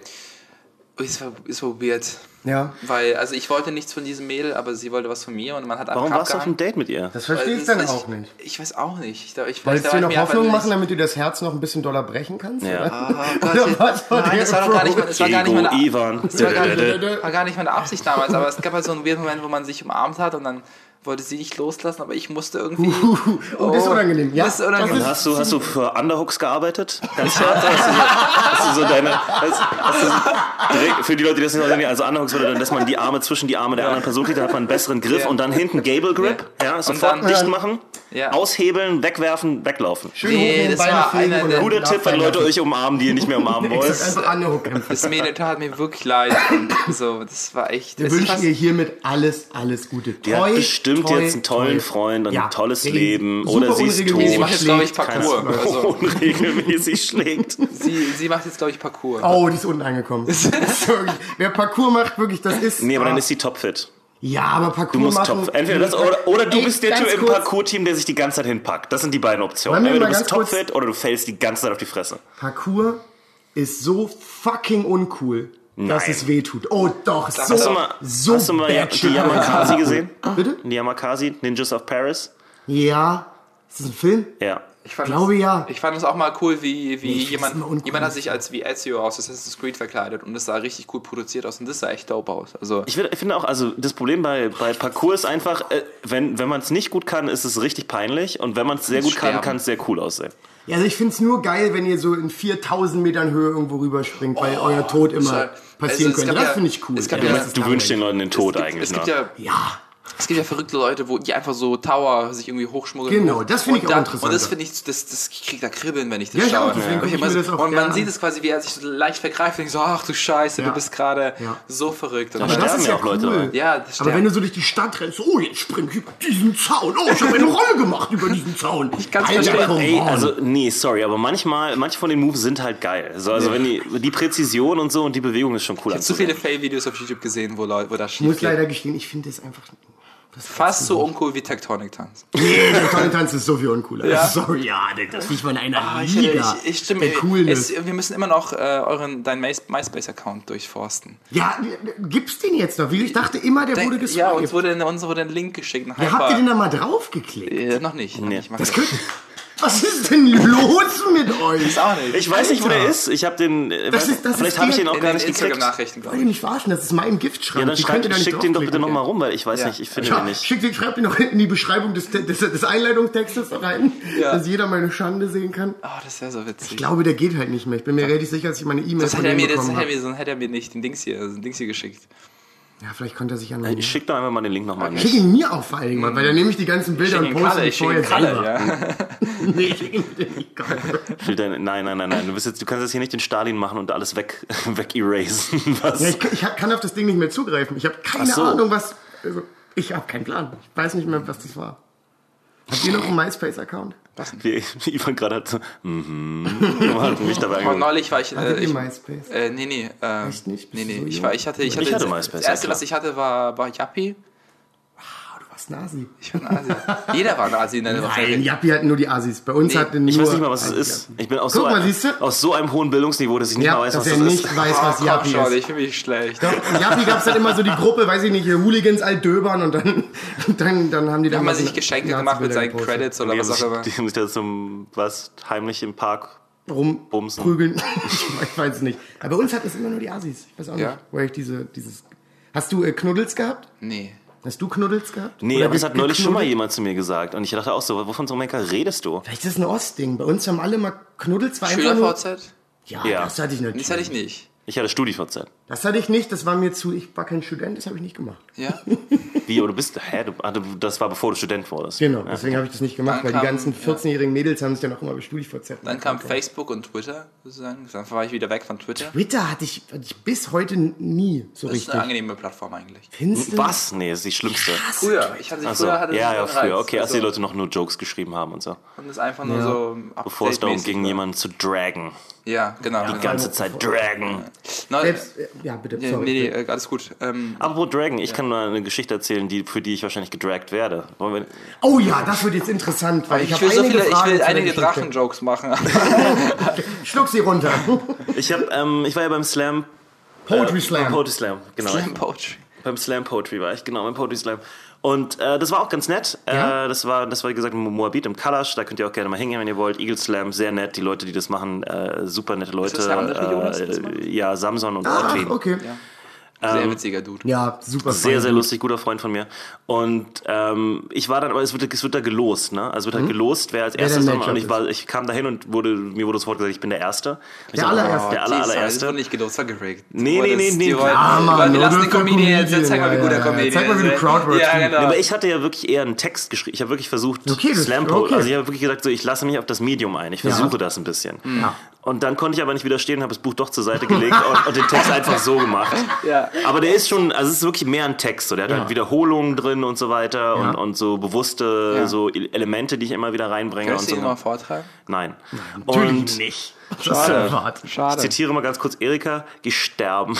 Es war weird. Ja. Weil, also ich wollte nichts von diesem Mädel, aber sie wollte was von mir und man hat einfach Warum warst du auf einem Date mit ihr? Das verstehe ich dann ist- auch nicht. Ich weiß auch nicht. Ich, ich, Wolltest du ich noch Hoffnung machen, damit du das Herz noch ein bisschen doller brechen kannst? Ja. oder? Gott, Oder was war nein, der das war doch gar nicht, Approach? das war gar nicht meine Ivan. das war gar, Dö, dö, nicht, war gar nicht meine Absicht damals, aber es gab halt so einen weirden Moment, wo man sich umarmt hat und dann wollte sie nicht loslassen, aber ich musste irgendwie. Oh, das ist unangenehm. Ja, das ist unangenehm. Und hast du, hast du für Underhooks gearbeitet? Ganz hart? Hast du so, hast du so deine. Hast, hast du so, direkt, für die Leute, die das nicht sehen, also Underhooks würde dann, dass man die Arme zwischen die Arme der anderen Person kriegt, dann hat man einen besseren Griff Ja. und dann hinten Gable Grip, ja, Und sofort dann- dicht machen, Ja. aushebeln, wegwerfen, weglaufen. Schön Nee, das war einer der- Guter Tipp, wenn Leute euch umarmen, die ihr nicht mehr umarmen wollt. Das Mädel tat mir wirklich leid. So, das war echt. Wir wünschen ihr hiermit alles, alles Gute. Die hat bestimmt jetzt einen tollen Freund und ein tolles ey, Leben. super Oder sie ist tot. Sie macht jetzt, glaube ich. Parcours. Also, unregelmäßig schlägt. sie, sie macht jetzt, glaube ich, Parcours. Oh, die ist unten angekommen. Wer Parcours macht, wirklich, das ist. Nee, aber dann ah, ist sie topfit. Ja, aber Parcours Du musst machen. top. Entweder das oder, oder du Ey, bist der Typ im kurz, Parcours-Team, der sich die ganze Zeit hinpackt. Das sind die beiden Optionen. Entweder du bist topfit oder du fällst die ganze Zeit auf die Fresse. Parcours ist so fucking uncool, dass Nein. es weh tut. Oh doch, so, Hast du mal, so hast du mal ja, die Yamakasi gesehen? Bitte? Die Yamakasi, Ninjas of Paris? Ja. Ist das ein Film? Ja. Ich fand glaube, das, ja. Ich fand es auch mal cool, wie, wie Nee, jemand, jemand hat sich als wie Ezio aus Assassin's Creed verkleidet und das sah richtig cool produziert aus und das sah echt dope aus. Also, Ich, find- ich finde auch, also das Problem bei, bei Parcours ist einfach, äh, wenn, wenn man es nicht gut kann, ist es richtig peinlich. Und wenn man es sehr gut kann, Sterben. kann es sehr cool aussehen. Ja, also ich find's nur geil, wenn ihr so in 4000 Metern Höhe irgendwo rüberspringt, weil euer Tod immer ja- passieren also es könnte. Das ja- finde ich cool. es Ja, ja- Du wünschst den Leuten den Tod es gibt, eigentlich. es gibt ne? ja, Ja. Es gibt ja verrückte Leute, wo die einfach so Tower sich irgendwie hochschmuggeln. Genau, das finde ich auch da- interessant. Und das finde ich, das, das ich krieg da Kribbeln, wenn ich das Ja, ich schaue. auch, deswegen guck ich Und mir das auch und man gerne sieht an. es quasi, wie er sich so leicht vergreift und denkt so, ach du Scheiße, Ja. du bist gerade Ja. so verrückt. Und Aber dann- das das sterben ist ja ja auch Leute cool. dabei. ja, das Aber wenn du so durch die Stadt rennst, oh, jetzt spring ich über diesen Zaun. Oh, ich habe eine Rolle gemacht über diesen Zaun. Ich kann's verstehen. Ey, also nee, sorry, aber manchmal, manche von den Moves sind halt geil. So, also wenn die, die Präzision und so und die Bewegung ist schon cool. ich habe zu viele Fail-Videos auf YouTube gesehen, wo, Leute, wo das Ich schief muss geht. leider gestehen, ich finde das einfach. Das Fast so uncool wie Tectonic Tanz. Nee, der Tanz ist so viel uncooler. Ja. Sorry, ja, das ist nicht von einer Ah, ich, Liga. ich, ich stimme. der Coolness. Es, wir müssen immer noch äh, euren deinen My- MySpace-Account durchforsten. ja, gibt's den jetzt noch? Ich dachte immer, der wurde Denk- ja, uns geswiped. wurde, uns wurde ein Link geschickt. Ein Ja, habt ihr denn da mal draufgeklickt? äh, noch nicht. Noch Nee. nicht. Das das könnt, was ist denn los mit euch? auch nicht. Ich weiß nicht, wo der ist. Ich habe den. äh, Das ist- das vielleicht habe ich den auch gar nicht gekriegt. Instagram-Nachrichten, Wollt ihr ich. mich verarschen? Das ist mein Giftschrank. Ja, dann schreib, könnt ihr da nicht schick den doch bitte nochmal rum, weil ich weiß Ja. nicht, ich finde den Ja, nicht. schick den, schreibt den noch hinten in die Beschreibung des, des, des Einleitungstextes rein, Ja. dass jeder meine Schande sehen kann. Oh, das wäre so witzig. Ich glaube, der geht halt nicht mehr. Ich bin mir relativ sicher, dass ich meine E-Mail er bekommen er habe. mir, sonst hätte er mir nicht den Dings hier, den Dings hier geschickt. Ja, vielleicht konnte er sich an meine Ich schick doch einfach mal den Link nochmal an Schick ihn mir auch vor mal, weil dann nehme ich die ganzen Bilder und ihn poste die ich schicke vorher ihn Kalle, selber. ja. Nee, schick ihn bitte nicht Nein, nein, nein, nein. Du, bist jetzt, du kannst jetzt hier nicht den Stalin machen und alles weg, weg erasen. Was? Ja, ich, ich kann auf das Ding nicht mehr zugreifen. Ich habe keine so. Ahnung, was... Also, ich habe keinen Plan. Ich weiß nicht mehr, was das war. Habt ihr noch einen MySpace-Account? Wie wie Ivan gerade hat so, mhm, hat mich dabei Oh, angeguckt. neulich war ich. Äh, ich MySpace? äh, nee, nee. Äh, Echt nicht? Nee, Bist du nee. so Ich, war, ich hatte, ich Ich hatte, hatte MySpace, Das ja, erste, klar. was ich hatte, war, war Yappi. Warst Nasi. Ich war ein Asi. Jeder war ein Asi in der Nein, Jappi hatten nur die Asis. Bei uns Nee, hatten nur... Ich weiß nicht mal, was es ist. Ich bin aus, Guck so, mal, du? aus so einem hohen Bildungsniveau, dass ich nicht Ja, mal weiß, was dass das er ist. nicht weiß, Oh, was komm Jappi schon, ist. ich fühle mich schlecht. In Jappi gab es dann immer so die Gruppe, weiß ich nicht, Hooligans Altdöbern und dann, dann, dann haben die Da dann haben mal wir sich Geschenke gemacht mit seinen gepostet. Credits oder was auch immer. die haben sich da zum, was, heimlich im Park rumprügeln. ich weiß es nicht. Aber bei uns hat es immer nur die Asis. Ich weiß auch Ja. nicht, woher ich diese, dieses... Hast du äh, Knuddels gehabt? Nee. Hast du Knuddels gehabt? Nee, Oder aber das hat neulich schon mal jemand zu mir gesagt. Und ich dachte auch so, wovon so Mecker redest du? Vielleicht ist das ein Ostding. Bei uns haben alle mal Knuddels. War einfach nur, Schüler-VZ? ja, Ja. das hatte ich natürlich. Das hatte ich nicht. Ich hatte StudiVZ. Das hatte ich nicht. Das war mir zu... Ich war kein Student. Das habe ich nicht gemacht. Ja? Wie, aber du bist, hä, du, ah, du, das war bevor du Student wurdest. Genau, deswegen habe ich das nicht gemacht, Dann weil die kam- ganzen 14-jährigen Mädels haben sich dann auch immer bei StudiVZ. Dann kam Facebook und Twitter sozusagen. Dann war ich wieder weg von Twitter. Twitter hatte ich, hatte ich bis heute nie so Das ist richtig. eine angenehme Plattform eigentlich. Findest du? Was? Nee, das ist die schlimmste. Früher. Ich hatte Also, früher hatte ja, ja, früher. Reiz. Okay, als die Also, Leute noch nur Jokes geschrieben haben und so. Und es einfach nur Ja. so Bevor es darum ging, war. jemanden zu dragen. Ja, genau. Die genau. ganze Zeit dragen. Na, Selbst, äh, ja, bitte, nee, sorry. nee, nee, äh, alles gut. Ähm, Apropos Dragon, ich kann mal eine Geschichte erzählen, die, für die ich wahrscheinlich gedragt werde. Oh ja, das wird jetzt interessant, weil ich, ich, habe will so einige viele, ich Fragen will zu der einige. Drachen-Jokes machen. Schluck sie runter. ich, hab, ähm, ich war ja beim Slam. Poetry äh, Slam. Poetry Slam, genau. Slam Poetry. Beim Slam Poetry war ich, genau, beim Poetry Slam. Und äh, das war auch ganz nett. Ja? Äh, das war, das war wie gesagt Moabit im Kalash. Da könnt ihr auch gerne mal hingehen, wenn ihr wollt. Eagle Slam, sehr nett. Die Leute, die das machen, äh, super nette Leute. das eine andere Jonas, der das äh, ja, Samson und Ach, Ortwin. okay. Sehr witziger Dude. Ja, super. Sehr, fein. sehr lustig, guter Freund von mir. Und ähm, ich war dann, aber es wird, es wird da gelost, ne? Also es wird halt gelost, wer als erstes der dran war. Und ich, war, ich kam da hin und wurde, mir wurde sofort gesagt, ich bin der Erste. Der dachte, allererste. Der aller, allererste. wurde nicht gelost, war geregt. Nee, nee, nee, nee, die Mann, wollten, wir lassen du den Comedian, Comedian, zeig mal, wie ja, gut der ja. Comedian Zeig mal, wie du ist. Crowdwork Ja, genau. Ja, aber ich hatte ja wirklich eher einen Text geschrieben. Ich habe wirklich versucht, Okay, das- Slam okay. Also ich habe wirklich gesagt, so, ich lasse mich auf das Medium ein. Ich versuche das ein bisschen. Ja. Und dann konnte ich aber nicht widerstehen, habe das Buch doch zur Seite gelegt und, und den Text einfach so gemacht. Ja. Aber der ist schon, also es ist wirklich mehr ein Text. So. Der hat Ja. halt Wiederholungen drin und so weiter und, und so bewusste Ja. so Elemente, die ich immer wieder reinbringe. Kannst und du so. mal vortragen? Nein. Natürlich und nicht. Das ist erwartet. ich Schade. zitiere mal ganz kurz Erika, geh sterben.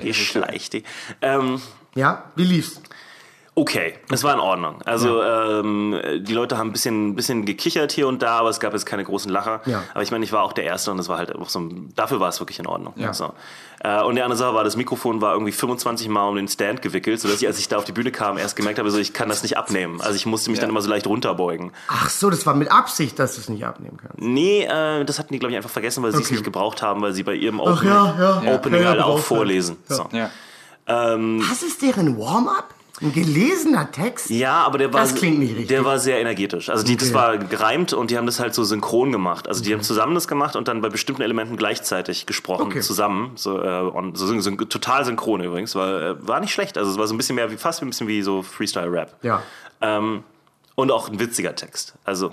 geh schleich die. Ähm, Ja, wie lief's? Okay, es war in Ordnung. Also ähm, die Leute haben ein bisschen, bisschen gekichert hier und da, aber es gab jetzt keine großen Lacher. Ja. Aber ich meine, ich war auch der Erste und es war halt auch so, ein- dafür war es wirklich in Ordnung. Ja. So. Äh, und die andere Sache war, das Mikrofon war irgendwie 25 Mal um den Stand gewickelt, sodass ich, als ich da auf die Bühne kam, erst gemerkt habe, so, ich kann das nicht abnehmen. Also ich musste mich Ja. dann immer so leicht runterbeugen. Ach so, das war mit Absicht, dass du es nicht abnehmen kannst. Nee, äh, das hatten die, glaube ich, einfach vergessen, weil sie es nicht gebraucht haben, weil sie bei ihrem Opening, ja, ja. Opening Ja, ja, halt auch vorlesen. Ja. So. Ja. Ähm, Das ist deren Warm-up? Ein gelesener Text? Ja, aber der war, Das klingt nicht richtig. der war sehr energetisch. Also die, das Okay. war gereimt und die haben das halt so synchron gemacht. Also die haben zusammen das gemacht und dann bei bestimmten Elementen gleichzeitig gesprochen, Okay. zusammen. So, äh, und so, syn- total synchron übrigens. War, äh, war nicht schlecht. Also es war so ein bisschen mehr wie fast ein bisschen wie so Freestyle-Rap. Ja. Ähm, und auch ein witziger Text. Also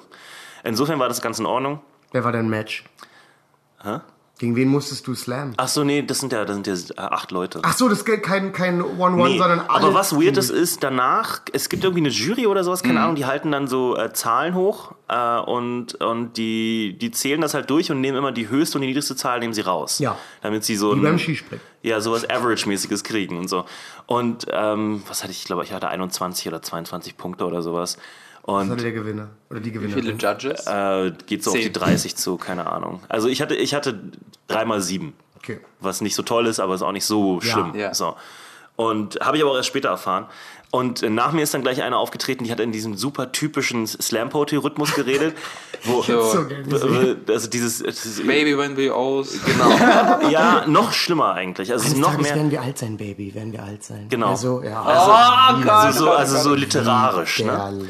insofern war das ganz in Ordnung. Wer war dein Match? Hä? Gegen wen musstest du slammen? Ach so, nee, das sind ja, das sind ja acht Leute. Ach so, das ist kein, kein One-One, Nee, sondern alle. aber was weird ist, ist danach, es gibt irgendwie eine Jury oder sowas, Mhm. keine Ahnung, die halten dann so äh, Zahlen hoch äh, und, und die, die zählen das halt durch und nehmen immer die höchste und die niedrigste Zahl nehmen sie raus. Ja. Damit sie so Wie ein, beim Skispringen. ja, sowas Average-mäßiges kriegen und so. Und ähm, was hatte ich, ich glaube, ich hatte 21 oder 22 Punkte oder sowas. Was hatte Und der Gewinner? Oder die Wie viele? Judges? äh, geht so auf Zehn. die 30 zu, keine Ahnung. Also ich hatte, ich hatte dreimal sieben Okay. was nicht so toll ist, aber ist auch nicht so schlimm. Ja. So. Und habe ich aber auch erst später erfahren. Und äh, nach mir ist dann gleich eine aufgetreten, die hat in diesem super typischen Slam-Poetry-Rhythmus geredet. Wo, So, also dieses, dieses Baby when we old. genau. ja, noch schlimmer eigentlich. Also es ist Eines noch Tages mehr. werden wir alt sein, Baby. Werden wir alt sein. Genau. Also, ja. Oh Gott, Also so, also so literarisch. Ne? Herrlich.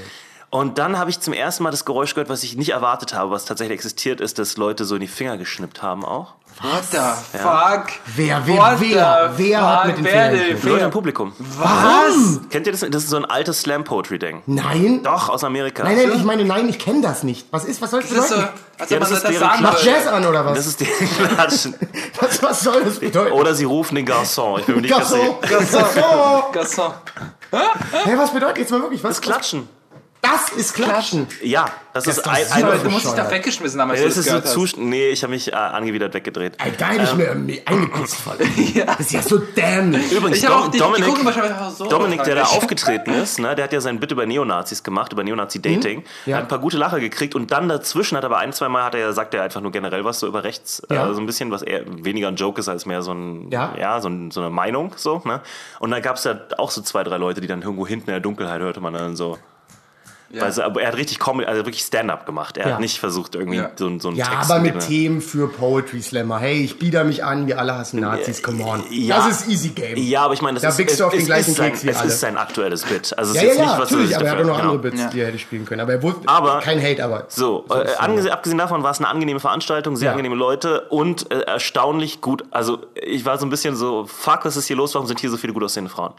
Und dann habe ich zum ersten Mal das Geräusch gehört, was ich nicht erwartet habe, was tatsächlich existiert ist, dass Leute so in die Finger geschnippt haben auch. What the fuck? Wer, wer, What wer, wer hat mit Fingern den geschnippt? Leute im Publikum. Was? Kennt ihr das? Das ist so ein altes Slam-Poetry-Ding. Nein. Doch, aus Amerika. Nein, nein, ich meine, nein, ich kenne das nicht. Was ist, was soll das Das ist so, bedeuten? als Ja, das das, ist das deren sagen Mach. Jazz an oder was? Das ist die Klatschen. was? Was soll das bedeuten? Oder sie rufen den Garçon. Ich bin mir nicht ganz sicher. Gasson, Gasson. Gasson. Hä, was bedeutet jetzt mal wirklich? Was? Das Klatschen. Das ist Klatschen. Ja, das, ist ist ein, ein, Du musst dich da weggeschmissen haben, als das du das ist so hast. Nee, ich habe mich äh, angewidert weggedreht. Ey, da hätte ich mir eingepisst von. Das ist ja so dämlich. Übrigens, Ich hab auch Dom, die- die Dominik, auch so Dominik, der da aufgetreten ist, ne, der hat ja sein Bit über Neonazis gemacht, über Neonazi-Dating. Ja. Hat ein paar gute Lacher gekriegt und dann dazwischen hat er aber ein, zwei Mal hat er, sagt er einfach nur generell was so über rechts, Ja. äh, so ein bisschen, was eher weniger ein Joke ist als mehr so ein, Ja. so, ein, so eine Meinung, so, ne. Und da gab es ja auch so zwei, drei Leute, die dann irgendwo hinten in der Dunkelheit hörte man dann so. Ja. Also, aber er hat richtig Comedy, also wirklich Stand-up gemacht. Er Ja. hat nicht versucht, irgendwie Ja. so, so einen Ja, Text aber zu mit. Themen für Poetry Slammer. Hey, ich bieder mich an, wir alle hassen Nazis, come on. Ja. Das ist easy game. Ja, aber ich meine, das Da ist, wickst du auf es, den gleichen ist sein, wie es alle. ist sein aktuelles Bit. Also es Ja, ist ja, jetzt ja, nicht, was natürlich, aber er hat noch andere genau. Bits, die er hätte spielen können. Aber er wusste, Aber- kein Hate, aber. So, äh, ange abgesehen davon war es eine angenehme Veranstaltung, sehr Ja. angenehme Leute und äh, erstaunlich gut. Also ich war so ein bisschen so, fuck, was ist hier los? Warum sind hier so viele gut aussehende Frauen?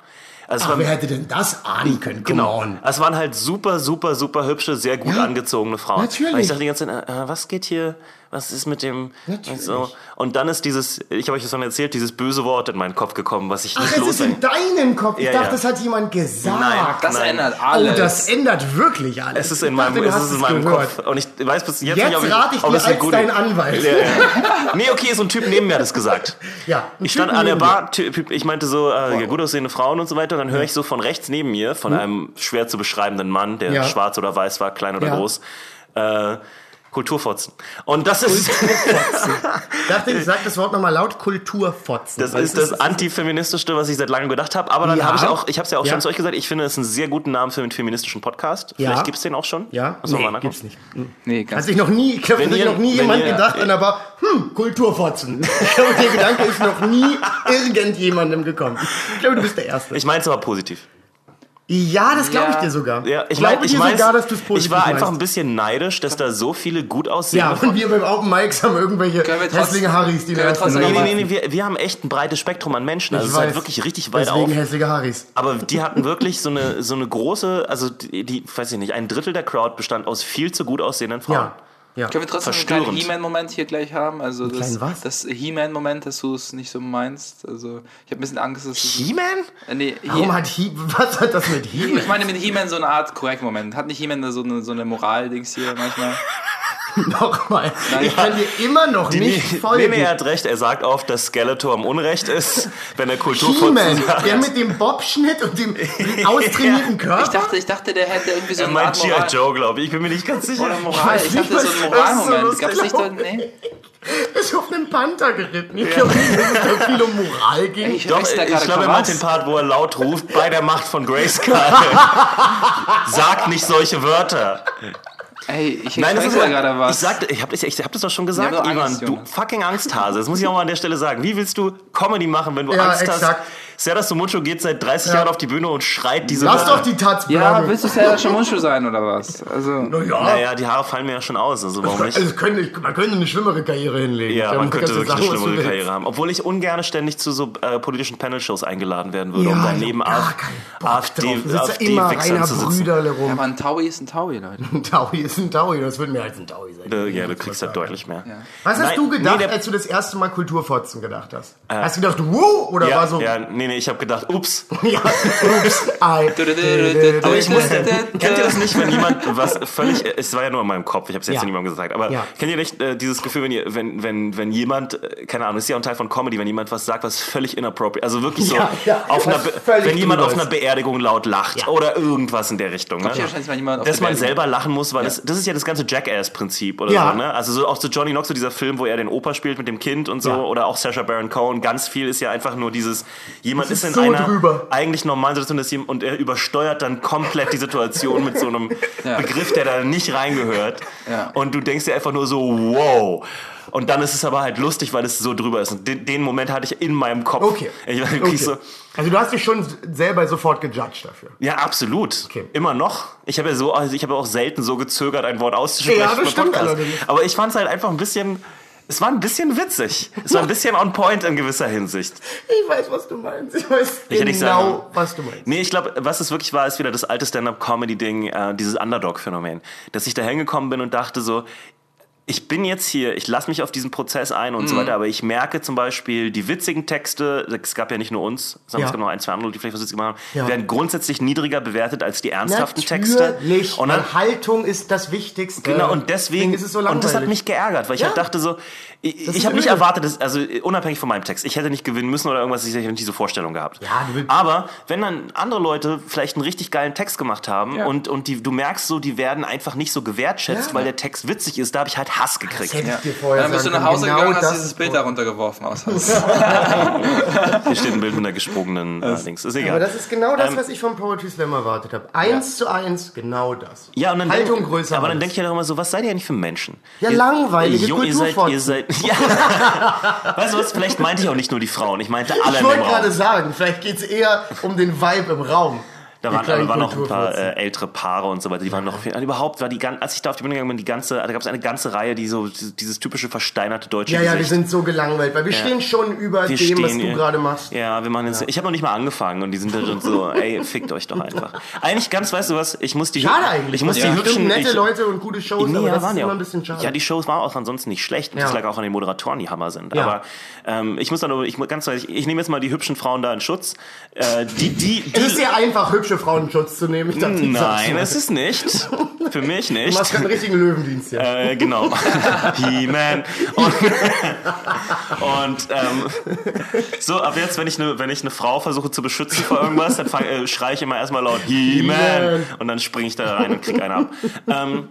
Also Ach, wer hätte denn das ahnen können? Come Genau. on. Es waren halt super, super, super hübsche, sehr gut Ja. angezogene Frauen. Natürlich. Und ich dachte die ganze Zeit, äh, was geht hier, was ist mit dem... Natürlich. Und, so. und dann ist dieses, ich habe euch das schon erzählt, dieses böse Wort in meinen Kopf gekommen, was ich Ach, nicht es los ist in deinem Kopf. Ich Ja, dachte, ja. das hat jemand gesagt. Nein. Das Nein. ändert Oh, alles. das ändert wirklich alles. Es ist in meinem, dachte, es ist in meinem gehört. Kopf. Und ich weiß bis jetzt, Jetzt nicht, ob ich, rate ich ob dir es als dein Anwalt. Ja, ja. Nee, okay, so ein Typ neben mir hat es gesagt. Ja, ein Ich stand an der Bar, Typ- ich meinte so, äh, ja, gut aussehende Frauen und so weiter, und dann höre ich so von rechts neben mir, von einem schwer zu beschreibenden Mann, der Hm? Ja. schwarz oder weiß war, klein oder Ja. groß, äh, Kulturfotzen. Und das ist, Ich dachte, ich sag das Wort nochmal laut, Kulturfotzen. das ist das antifeministischste, was ich seit langem gedacht habe. Aber dann Ja. habe ich auch, ich habe es ja auch Ja. schon zu euch gesagt, ich finde es einen sehr guten Namen für einen feministischen Podcast. Ja. Vielleicht gibt's den auch schon. Ja? Wir Nee, mal nachgucken. gibt's nicht. Nee, ganz Hat sich noch nie, ich glaube, Wenn hat sich ihr- noch nie jemand ihr- gedacht an der Bar, hm, Kulturfotzen. Ich glaube, der Gedanke ist noch nie irgendjemandem gekommen. Ich glaube, du bist der Erste. Ich meine es aber positiv. Ja, das glaube ich Ja. dir sogar. Ja, ich, glaube ich, dir mein's- sogar, dass du es positiv ich war einfach ein meinst. bisschen neidisch, dass da so viele gut Ja, aussehende und wir beim Open Mics haben irgendwelche hässliche Harrys, die wir da trotzdem Nee, nee, nee, nee wir, wir haben echt ein breites Spektrum an Menschen. Also Ich es ist halt wirklich richtig weit Deswegen auf. hässliche Harrys. Aber die hatten wirklich so eine, so eine große, also die, die, weiß ich nicht, ein Drittel der Crowd bestand aus viel zu gut aussehenden Frauen. Ja. Ja. Können wir trotzdem einen kleinen. He-Man-Moment hier gleich haben? Also das, kleinen was? das He-Man-Moment, dass du es nicht so meinst. Also ich habe ein bisschen Angst, dass es... He-Man? Äh, nee, Warum He hat He was hat das mit He? ich meine mit He-Man so eine Art Korrekt-Moment. Hat nicht He-Man da so eine, so eine Moral-Dings hier manchmal? Nochmal. Ich kann dir immer noch nicht Nee, folgen. nee, er hat recht. Er sagt oft, dass Skeletor im Unrecht ist, wenn er Kulturfotzen sagt. der mit dem Bobschnitt und dem austrainierten Körper. Ich dachte, ich dachte, der hätte irgendwie so eine meint Art G.I. Moral. Joe, glaube ich. Ich bin mir nicht ganz sicher. Oder Moral. weiß Ich nicht, dachte, so was- ein was so Moralmoment. lustig Gab es nicht laufen. Nee. ist auf einem Panther geritten. Ich glaube nicht, dass es da viel um Moral ging. Ich Doch, ich gerade glaube, er Kawas. den Part, wo er laut ruft, bei der Macht von Grayskull. Sagt nicht solche Wörter. Ey, ich Nein, das ist ja, gerade was. ich sagte, ich habe ich, ich hab das doch schon gesagt, Ivan, Angst, du fucking Angsthase. Das muss ich auch mal an der Stelle sagen. Wie willst du Comedy machen, wenn du Ja, Angst exakt. hast? Serdar Somuncu geht seit 30 Jahren auf die Bühne und schreit diese Lass doch die Taz Ja, willst du Sarah Shamunchu sein oder was? Also, ja. Naja, die Haare fallen mir ja schon aus, also warum nicht? Also könnte, man könnte eine schlimmere Karriere hinlegen. Ja, man könnte wirklich eine sagen, schlimmere. Karriere haben. Obwohl ich ungern ständig zu so äh, politischen Panel-Shows eingeladen werden würde, Ja, um daneben hab gar AfD, keinen Bock AfD, drauf. Du sitzt ja AfD immer Wichsern reiner zu sitzen. Rum. aber ein Taui ist ein Taui, Leute. Ein Taui ist ein Taui, das wird mehr als ein Taui sein. Äh, Ja, du kriegst halt deutlich mehr. Was hast Nein, du gedacht, nee, als du das erste Mal Kulturfotzen gedacht hast? hast du gedacht, wow, oder Ja, war so, ja, nee, nee, ich habe gedacht, ups. ja, ups. Aber ich muss, kennt ihr das nicht, wenn jemand was völlig, es war ja nur in meinem Kopf, ich habe es jetzt Ja. niemandem gesagt, aber Ja. kennt ihr nicht äh, dieses Gefühl, wenn, ihr, wenn, wenn, wenn jemand, äh, keine Ahnung, ist ja auch ein Teil von Comedy, wenn jemand was sagt, was völlig inappropriate, also wirklich so, Ja, ja, auf einer, wenn jemand auf einer. Beerdigung laut lacht Ja. oder irgendwas in der Richtung. Ne? auf Dass man selber lachen muss, weil das, das ist ja das ganze Jackass-Prinzip oder Ja. so. Ne? Also so, auch so Johnny Knox, so dieser Film, wo er den Opa spielt mit dem Kind und so, Ja. oder auch Sacha Baron Cohen, ganz viel ist ja einfach nur dieses, jemand Das ist, ist in so einer drüber. eigentlich normalen Situation dass ihm- und er übersteuert dann komplett die Situation mit so einem Ja. Begriff, der da nicht reingehört. Ja. Und du denkst dir einfach nur so, wow. Und dann ist es aber halt lustig, weil es so drüber ist. Und den, den Moment hatte ich in meinem Kopf. Okay. Ich wirklich okay. so, Also du hast dich schon selber sofort gejudged dafür. ja, absolut. Okay. Immer noch. Ich habe ja so, also ich habe auch selten so gezögert, ein Wort auszusprechen. Ja, das stimmt Podcast. allerdings. Aber ich fand es halt einfach ein bisschen, es war ein bisschen witzig. Es war ein bisschen on point in gewisser Hinsicht. Ich weiß, was du meinst. Ich weiß Ich genau, sagen- was du meinst. Nee, ich glaube, was es wirklich war, ist wieder das alte Stand-up-Comedy-Ding, äh, dieses Underdog-Phänomen. Dass ich da hingekommen bin und dachte so, ich bin jetzt hier, ich lasse mich auf diesen Prozess ein Mhm. und so weiter, aber ich merke zum Beispiel, die witzigen Texte, es gab ja nicht nur uns, sondern Ja. es gab noch ein, zwei andere, die vielleicht was witzig gemacht haben, Ja. werden grundsätzlich niedriger bewertet als die ernsthaften Texte. Natürlich. Und dann, Haltung ist das Wichtigste. Genau, und deswegen, ist es so und das hat mich geärgert, weil ich Ja. halt dachte so, ich, ich habe nicht erwartet, dass, also unabhängig von meinem Text, ich hätte nicht gewinnen müssen oder irgendwas, ich hätte nicht diese Vorstellung gehabt. Ja, Aber wenn dann andere Leute vielleicht einen richtig geilen Text gemacht haben und, und die, du merkst so, die werden einfach nicht so gewertschätzt, weil der Text witzig ist, da habe ich halt Hass gekriegt. hätte Ja. ich dir vorher dann bist du nach Hause können, gegangen genau und hast das dieses Bild vor- da runtergeworfen aus Haus. Hier steht ein Bild mit einer gesprungenen äh, Dings. Ist egal. Aber das ist genau das, Ähm, was ich vom Poetry Slam erwartet habe. Eins zu eins, genau das. Ja, und dann Haltung denk, größer. Aber dann denke ich ja doch immer so, was seid ihr eigentlich für Menschen? Ja, Ihr- langweilige Jo, ihr seid, ihr seid, ja. Weißt du was, vielleicht meinte ich auch nicht nur die Frauen, ich meinte alle ich wollte gerade sagen, vielleicht geht es eher um den Vibe im Raum. Da waren, aber waren noch ein paar äh, ältere Paare und so weiter. Die waren noch viel, überhaupt war die gan- als ich da auf die Bühne gegangen bin, die ganze, da gab es eine ganze Reihe, die so dieses, typische versteinerte deutsche Ja, ja, wir Gesicht. sind so gelangweilt, weil wir stehen schon über Wir dem, was stehen du hier. gerade machst. Ja, wir machen jetzt. Ich habe noch nicht mal angefangen und die sind da schon so, ey, fickt euch doch einfach. Eigentlich ganz, weißt du was? Ich muss die Schade eigentlich. Ich muss ja. die hübschen nette ich, Leute und gute Shows, Nee, aber ja, das waren ist ja immer ein bisschen schade. Ja, die Shows waren auch ansonsten nicht schlecht. Das Ja. lag auch an den Moderatoren, die Hammer sind. Ja. Aber ähm, ich muss dann ich muss ganz ehrlich, ich nehme jetzt mal die hübschen Frauen da in Schutz. Äh, die, die, die, es ist sehr einfach, hübsche Frauen in Schutz zu nehmen. Ich dachte, ich Nein, es ist nicht. Für mich Du nicht. machst keinen richtigen Löwendienst hier. Äh, genau. He-Man. Und, und ähm, so, ab jetzt, wenn ich eine wenn ich eine Frau versuche zu beschützen vor irgendwas, dann fang, äh, schreie ich immer erstmal laut He-Man. He-Man. Und dann springe ich da rein und krieg einen ab. Ähm,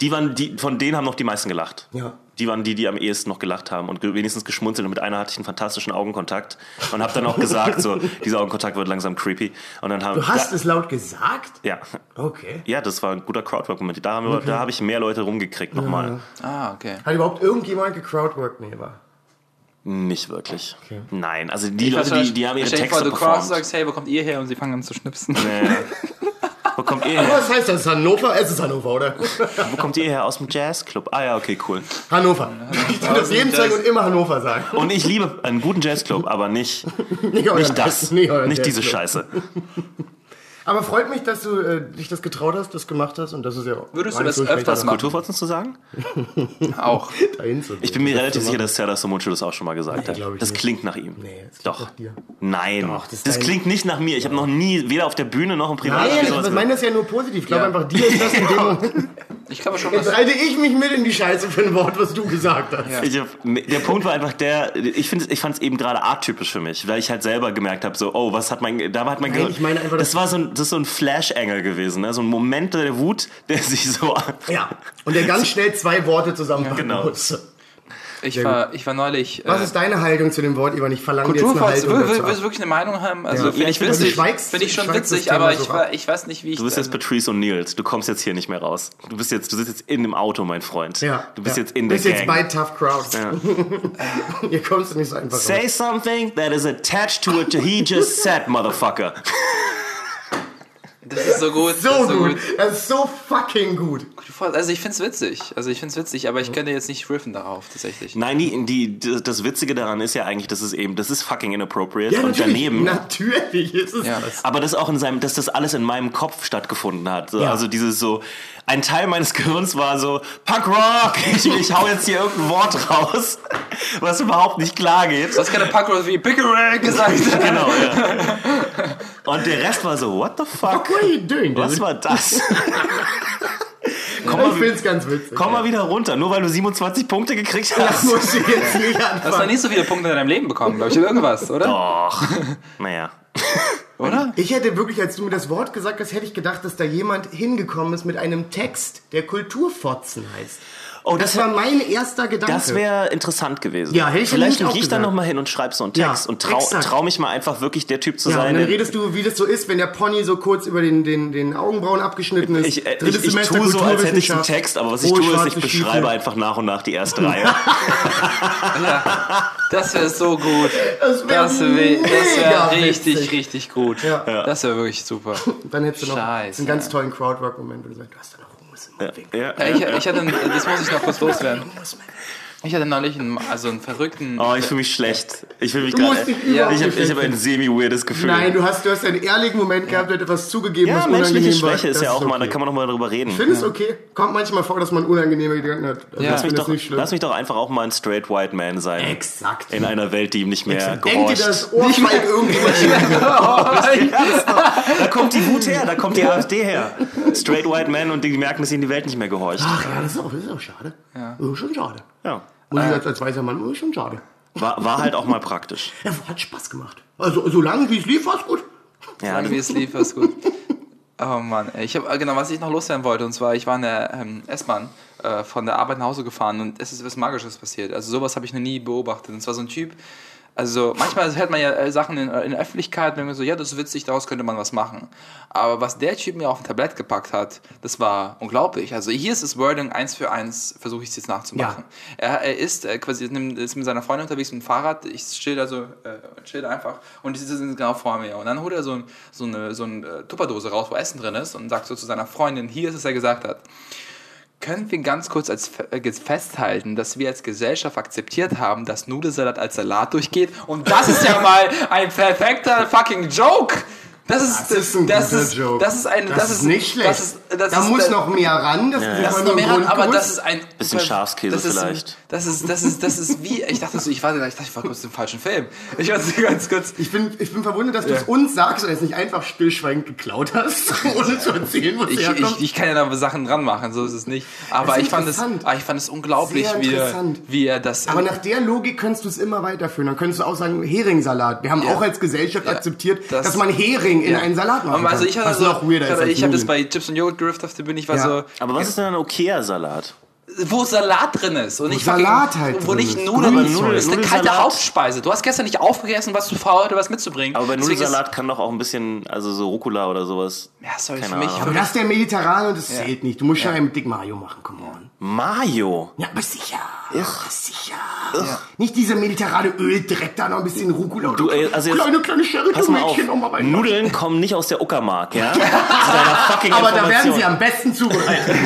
die waren, die, von denen haben noch die meisten gelacht. Ja. Die waren die, die am ehesten noch gelacht haben und wenigstens geschmunzelt. Und mit einer hatte ich einen fantastischen Augenkontakt und habe dann auch gesagt, so, dieser Augenkontakt wird langsam creepy. Und dann haben, Du hast da, es laut gesagt? ja, Okay. ja, das war ein guter Crowdwork-Moment. Da, wir- da habe ich mehr Leute rumgekriegt nochmal. ah, okay. Hat überhaupt irgendjemand gecrowdworked? Nee, war. Nicht wirklich. Okay. Nein, also die Leute, die, die haben ihre Texte vor, du performt. sagst, hey, wo kommt ihr her? Und sie fangen an zu schnipsen. Nee. Wo kommt ihr her? Was heißt das? Hannover? Es ist Hannover, oder? Wo kommt ihr her? Aus dem Jazzclub? Ah ja, okay, cool. Hannover. Ich tu das jeden Tag und immer Hannover sagen. Und ich liebe einen guten Jazzclub, aber nicht, Nicht, euren nicht das. Jazz- nicht Nicht diese. Scheiße. Aber freut mich, dass du äh, dich das getraut hast, das gemacht hast und das ist ja Würdest gar du das schlecht, öfters das machen? Kulturfotzen zu sagen? Auch. dahin zu Ich bin mir relativ sicher, dass Serdar Somuncu das auch schon mal gesagt hat. glaub ich Das nicht. klingt nach ihm. Nee, das klingt Doch. nach dir. Nein. Doch, das das klingt nicht nach mir. Ich habe noch nie, weder auf der Bühne noch im Privatleben Nein, ich meine das ja nur positiv. Ich glaube Ja. einfach, dir ist das in dem Moment. Ich glaube schon, Jetzt reite ich mich mit in die Scheiße für ein Wort, was du gesagt hast. Ja. Ich der Punkt war einfach der, ich finde, ich fand es eben gerade atypisch für mich, weil ich halt selber gemerkt habe, so, oh, was hat mein, da hat mein Nein, Gehirn- ich meine einfach, das das- war so ein, das ist so ein Flash-Engel gewesen, ne? so ein Moment der Wut, der sich so, Ja. Und der ganz schnell zwei Worte zusammenpacken Genau. muss. Ich Sehr war, ich war neulich. Was äh, ist deine Haltung zu dem Wort, Ivan? Ich verlange jetzt eine Haltung will, will, willst du wirklich eine Meinung haben? Also Ja, finde ich du witzig. Finde ich schon witzig, aber ich, war, ich weiß nicht, wie ich. Du bist jetzt Patrice O'Neills. Du kommst jetzt hier nicht mehr raus. Du bist jetzt, du sitzt jetzt in dem Auto, mein Freund. Ja, Du bist ja. jetzt in der bist jetzt bei Gang. Tough Crowds. Hier kommst du nicht so einfach raus. Say something that is attached to what he just said, motherfucker. das ist so gut. So, das ist gut. Das ist so fucking gut. Also ich finde es witzig. Also ich finde es witzig, aber ich könnte jetzt nicht riffen darauf, tatsächlich. Nein, die, die, das Witzige daran ist ja eigentlich, dass es eben, das ist fucking inappropriate Ja, und natürlich. daneben. Natürlich ist es Ja. das. Aber das auch in seinem, dass das alles in meinem Kopf stattgefunden hat. So, Ja. Also dieses so, ein Teil meines Gehirns war so, Punk Rock, ich, ich hau jetzt hier irgendein Wort raus, was überhaupt nicht klar geht. Du hast keine Punkrock wie Pickering gesagt. Genau, ja. Und der Rest war so, what the fuck? What are you doing, Was dude? war das? Komm, Ich mal, find's ganz witzig. komm mal wieder runter, nur weil du 27 Punkte gekriegt Das hast. musst du jetzt nicht Du hast anfangen. nicht so viele Punkte in deinem Leben bekommen, glaube ich, oder irgendwas, oder? Och, naja. Oder? Ich hätte wirklich, als du mir das Wort gesagt hast, hätte ich gedacht, dass da jemand hingekommen ist mit einem Text, der Kulturfotzen heißt. Oh, Das war mein erster Gedanke. Das wäre interessant gewesen. Ja, hätte ich Vielleicht gehe ich dann nochmal hin und schreibe so einen Ja, Text und trau, exakt. trau mich mal einfach wirklich der Typ zu ja, und sein. dann der- redest du, wie das so ist, wenn der Pony so kurz über den, den, den Augenbrauen abgeschnitten ist. ich, äh, ich, ich Semester tue so, als hätte ich einen. Text, aber was ich tue, ist, ich beschreibe Stiefel. einfach nach und nach die erste Reihe. Das wäre so gut. Das wär Das wäre das mega wär richtig, witzig. richtig gut. Ja. Das wäre wirklich super. Dann hättest du noch Scheiße. einen ganz tollen Crowdwork-Moment, wo du sagst, du hast da noch Hummus im Mund. ja, Ja, ich, ich hatte, das muss ich noch kurz loswerden. Ich hatte neulich einen, also einen verrückten. Oh, ich fühle mich schlecht. Ich fühle mich Du gerade. musst dich Ich habe hab ein semi-weirdes Gefühl. Nein, du hast, du hast einen ehrlichen Moment gehabt, du hast etwas zugegeben, ja, was menschliche unangenehm war. Schwäche ist Das ja auch mal, da okay. kann man noch mal drüber reden. Ich finde es okay. Kommt manchmal vor, dass man unangenehme Gedanken hat. Also Ja. Lass mich, doch, lass mich doch einfach auch mal ein straight white man sein. Exakt. In einer Welt, die ihm nicht mehr Denk dir gehorcht. das Ohrfeig irgendjemand Da kommt die Wut her, da kommt die AfD her. Straight white man und die merken, dass ihnen die Welt nicht mehr gehorcht. Ach ja, das ist auch, das ist auch schade. Ja. Das ist schon schade. Ja. Muss ich als, als weißer Mann, das ist schon schade. War, war halt auch mal praktisch. Ja, hat Spaß gemacht. Also, solange wie es lief, war es gut. Ja, Sagen, wie es lief, ist gut. Oh Mann, ich habe genau, was ich noch loswerden wollte, und zwar, ich war in der ähm, S-Bahn äh, von der Arbeit nach Hause gefahren und es ist was Magisches passiert. Also sowas habe ich noch nie beobachtet. Und zwar so ein Typ, also manchmal hört man ja äh, Sachen in, in der Öffentlichkeit, wenn man so, ja, das ist witzig, daraus könnte man was machen. Aber was der Typ mir auf ein Tablett gepackt hat, das war unglaublich. Also hier ist das Wording eins für eins, versuche ich es jetzt nachzumachen. Er, er ist äh, quasi ist mit seiner Freundin unterwegs mit dem Fahrrad, ich chill da so, äh, chill einfach und die sind genau vor mir. Und dann holt er so, ein, so eine, so eine äh, Tupperdose raus, wo Essen drin ist und sagt so zu seiner Freundin, hier ist es, was er gesagt hat. Können wir ganz kurz als äh, festhalten, dass wir als Gesellschaft akzeptiert haben, dass Nudelsalat als Salat durchgeht? Und das ist ja mal ein perfekter fucking Joke! Das ist, Das ist ein das guter ist, Joke. Das ist ein, Das, ist nicht schlecht. Das ist, das da ist, muss das, noch mehr ran. Das, ist das einfach ist noch mehr, ein ran, aber das ist ein Bisschen Schafskäse das ist, vielleicht. Das ist, das ist, das ist wie, ich dachte so, ich war, ich dachte, ich war kurz im falschen Film. Ich war ganz kurz, Ich bin, ich bin verwundert, dass du es Ja. uns sagst und es nicht einfach stillschweigend geklaut hast, ohne zu erzählen, wo es ich, herkommt. ich, ich kann ja da Sachen dran machen, so ist es nicht. Aber Das ich fand es, ich fand es unglaublich, wie er, wie er das. Aber nach der Logik könntest du es immer weiterführen. Dann könntest du auch sagen, Heringssalat. Wir haben Ja. auch als Gesellschaft Ja. akzeptiert, Das- dass man Hering in Ja. einen Salat machen also kann. ich hatte Was so, noch weirder ich, habe das bei Chips und Joghurt gerifft auf der Bühne, ich war Ja. so, Aber was ist denn ein okayer Salat? Wo Salat drin ist und nicht Salat fucking- halt wo nicht ist. Nudeln, Aber Nudeln ist eine kalte Hauptspeise. Du hast gestern nicht aufgegessen, was du faul heute was mitzubringen. Aber bei Nudelsalat kann doch auch ein bisschen, also so Rucola oder sowas. Ja, sorry, Keine für mich. Ahnung. Aber das ist der Mediterrane und das zählt nicht. Du musst schon einen mit Dick Mayo machen, come on. Mayo. Ja, aber sicher. Ja, sicher. Nicht diese mediterrane Öldreck, da noch ein bisschen Rucola. Du, ey, also jetzt- kleine, kleine Pass mal auf. Bei Nudeln kommen nicht aus der Uckermark, ja? Aber da werden sie am besten zubereitet.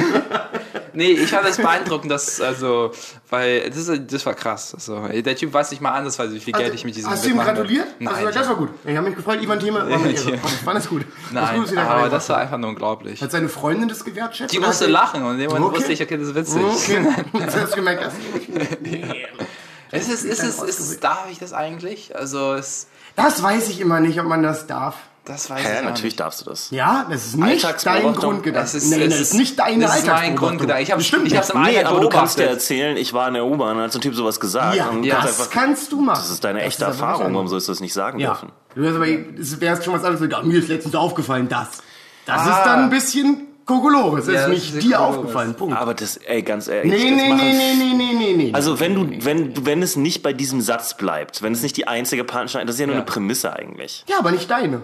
Nee, ich fand das beeindruckend, dass, also, weil, das, das war krass. Also, der Typ weiß nicht mal anders, wie viel Geld ich mit diesem Also, Hast du ihm gratuliert? will. Also, Nein, das war gut. Ich habe mich gefreut, Ivan Thema war fand das gut. das nein gut, dass sie da aber das war einfach nur unglaublich. Hat seine Freundin das gewertschätzt? Die musste lachen und Moment Okay. wusste ich, okay, das ist witzig. Okay. Hast du gemerkt, das Ist es, ist es, ist es, darf ich das eigentlich? Also, es, Das weiß ich immer nicht, ob man das darf. Das weiß Hä, ich natürlich nicht. darfst du das. Ja, das ist nicht dein. Grundgedanke. Das ist, Nein, es das ist nicht deine Das ist mein. Grundgedanke. Ich habe Das stimmt ich hab's nicht. im Nee, aber du kannst dir erzählen, ich war in der U-Bahn, hat so ein Typ sowas gesagt. Ja, und ja, kannst das einfach, kannst du machen. das ist deine echte aber was Erfahrung, warum sollst du das nicht sagen Ja. dürfen? Du hast aber, es wäre schon was anderes. Mir ist letztens aufgefallen, das. Das Ah. ist dann ein bisschen Kokolores. Ja, ist das nicht ist dir Kokolores. aufgefallen. Punkt. Aber das, ey, ganz ehrlich. Nee, das nee, nee, nee, nee, nee, nee, nee. Also wenn du, wenn, du- wenn es nicht bei diesem Satz bleibt, wenn es nicht die einzige Punchline, das ist ja nur Ja. eine Prämisse eigentlich. ja, aber nicht deine.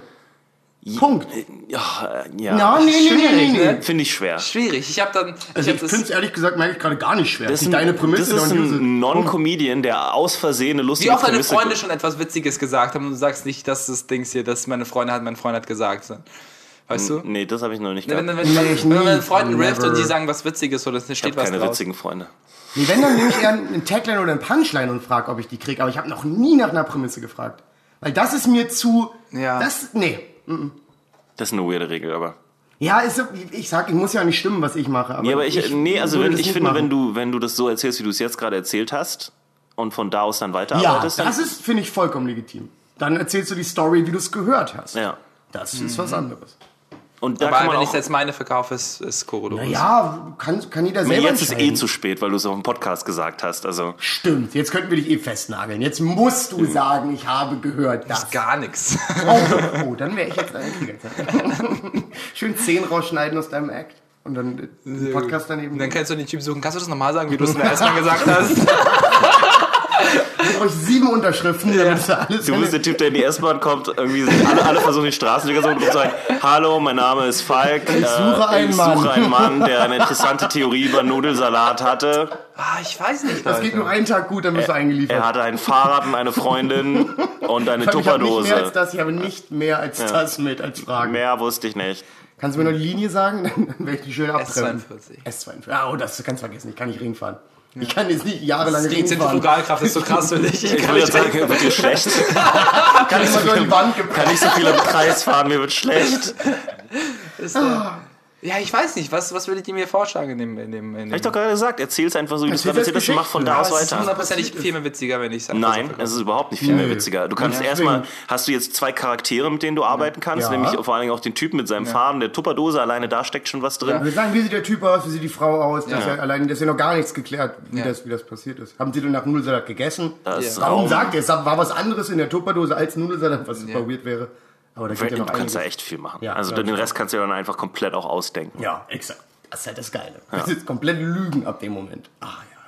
Punkt. Ja, äh, ja. Ja, nee, nee, nee, nee, Schwierig, nee. ne? Finde ich schwer. Schwierig. Ich habe dann. Also ich ich finde es ehrlich gesagt, merke ich gerade gar nicht schwer. Das ist ein, deine Prämisse, das ist ein Non-Comedian, der aus Versehen eine lustige Wie oft deine Freunde schon etwas Witziges gesagt haben und du sagst nicht, dass das Dings hier, dass meine Freundin hat, mein Freund hat gesagt. so. Weißt du? Nee, das habe ich noch nicht Wenn, gehabt. wenn, wenn, Nee, ich wenn man Freunden rifft und die sagen was Witziges oder es Ich steht habe was keine draus. witzigen Freunde. Nee, wenn, dann nehme ich eher einen Tagline oder einen Punchline und frage, ob ich die kriege. Aber ich habe noch nie nach einer Prämisse gefragt. Weil das ist mir zu... Ja. Das, nee. Das ist eine weirde Regel, aber. Ja, ist, ich sag, ich muss ja nicht stimmen, was ich mache. Aber Nee, aber ich, nee, also wenn, das ich finde, machen. wenn du, wenn du das so erzählst, wie du es jetzt gerade erzählt hast und von da aus dann Ja, weiterarbeitest, das dann, ist, finde ich, vollkommen legitim. Dann erzählst du die Story, wie du es gehört hast. ja. Das ist was anderes. Und da Aber kann man wenn ich jetzt meine verkaufe, ist, ist Korodorus. Ja, kann, kann jeder selber jetzt ist eh zu spät, weil du es auf dem Podcast gesagt hast. Also Stimmt, jetzt könnten wir dich eh festnageln. Jetzt musst du sagen, ich habe gehört das. Gar nichts. Oh, oh dann wäre ich jetzt ein. Schön zehn rausschneiden aus deinem Act. Und dann den Podcast daneben. Und dann kannst du den Typ suchen. Kannst du das nochmal sagen, wie du es mir erstmal gesagt hast? Ich brauche sieben Unterschriften, damit das alles... du bist der Typ, der in die S-Bahn kommt, irgendwie sind alle, alle versuchen die Straßenliga so und sagen, hallo, mein Name ist Falk. Ich suche einen ich Mann." suche einen Mann, der eine interessante Theorie über Nudelsalat hatte. Ah, ich weiß nicht, das Leute. geht nur einen Tag gut, dann bist du eingeliefert. Er hatte ein Fahrrad und eine Freundin und eine ich habe nicht mehr als Tupperdose. das, ich habe nicht mehr als das mit als Fragen. Mehr wusste ich nicht. Kannst du mir noch die Linie sagen? Dann werde ich die schön abtrennen. S42. S42. Ja, oh, das kannst du vergessen. Ich kann nicht Ring fahren. Ich kann jetzt nicht jahrelang Die Ring fahren. Zentrifugalkraft ist so krass für dich. Ich Ich kann würde sagen, wird dir schlecht. kann ich mal so die gebracht. Kann nicht so viel im Kreis fahren, mir wird schlecht. Ist, äh, ja, ich weiß nicht. Was, was würdet ihr mir vorschlagen in dem... In dem, in dem Hab ich doch gerade gesagt, erzähl's einfach so, wie du es gerade das erzählt hast mach von da aus es ist weiter. hundertprozentig viel mehr witziger, wenn ich sage. Nein, es ist überhaupt nicht viel mehr Nö. witziger. Du kannst Ja, erstmal, hast du jetzt zwei Charaktere, mit denen du arbeiten kannst, Ja. nämlich vor allen Dingen auch den Typen mit seinem Faden, der Tupperdose, alleine da steckt schon was drin. Wir sagen, wie sieht der Typ aus, wie sieht die Frau aus? Das ist Ja. ja allein, das ist ja noch gar nichts geklärt, wie, Ja. das, wie das passiert ist. Haben Sie denn nach Nudelsalat gegessen? Ist Ja. Warum Raum. sagt ihr, es war was anderes in der Tupperdose als Nudelsalat, was super weird wäre. Aber da geht ja Du noch kannst da einiges. echt viel machen. Ja, also glaub den Rest kannst du ja dann einfach komplett auch ausdenken. Ja, exakt. Das ist halt das Geile. Das ist komplett Lügen ab dem Moment. Ah ja.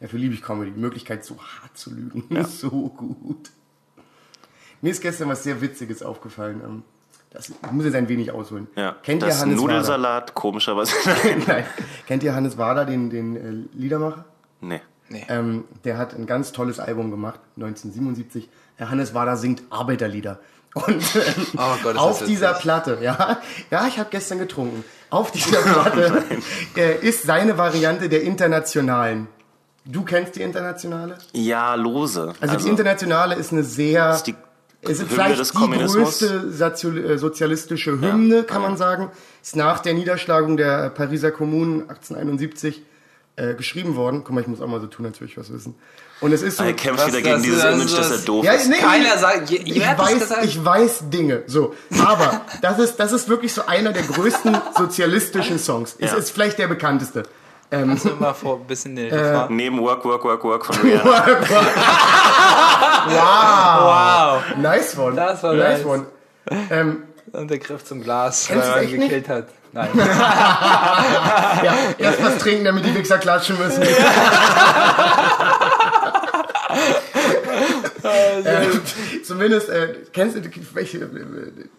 Dafür liebe ich Comedy. Die Möglichkeit, so hart zu lügen. So gut. Mir ist gestern was sehr Witziges aufgefallen. Ähm, Das ich muss jetzt ein wenig ausholen. Ja. Kennt das ihr Hannes Wader? Nudelsalat, komischerweise. Nein. Kennt ihr Hannes Wader, den, den äh, Liedermacher? nee. Ähm, der hat ein ganz tolles Album gemacht, 1977. Herr Hannes Wader singt Arbeiterlieder. Und ähm, Oh Gott, ist auf dieser witzig. Platte, ja, ja, ich habe gestern getrunken. Auf dieser Platte äh, ist seine Variante der Internationalen. Du kennst die Internationale? Ja, lose. Also, die Internationale ist eine sehr, die ist Hymne vielleicht des die größte äh, sozialistische Hymne, kann man sagen. Ist nach der Niederschlagung der Pariser Kommunen 1871 äh, geschrieben worden. Guck mal, ich muss auch mal so tun, als würde ich was wissen. Und es ist so. er kämpft Was wieder das- gegen dieses das- Image, dass er doof Ja, ist. nee, Keiner sagt, je- ich, weiß, ich weiß Dinge. So, aber das ist, das ist wirklich so einer der größten sozialistischen Songs. Es Ja. ist vielleicht der bekannteste. Kannst du mal vor ein bisschen den Äh? Neben Work, Work, Work, Work von Rihanna. wow, Wow. nice one. Das war nice nice. one. Ähm, Und der Griff zum Glas, Kennst weil du er ihn nicht? gekillt hat. Nein. ja, erst was trinken, damit die Wichser klatschen müssen. Ähm, zumindest, äh, kennst du, welche, äh,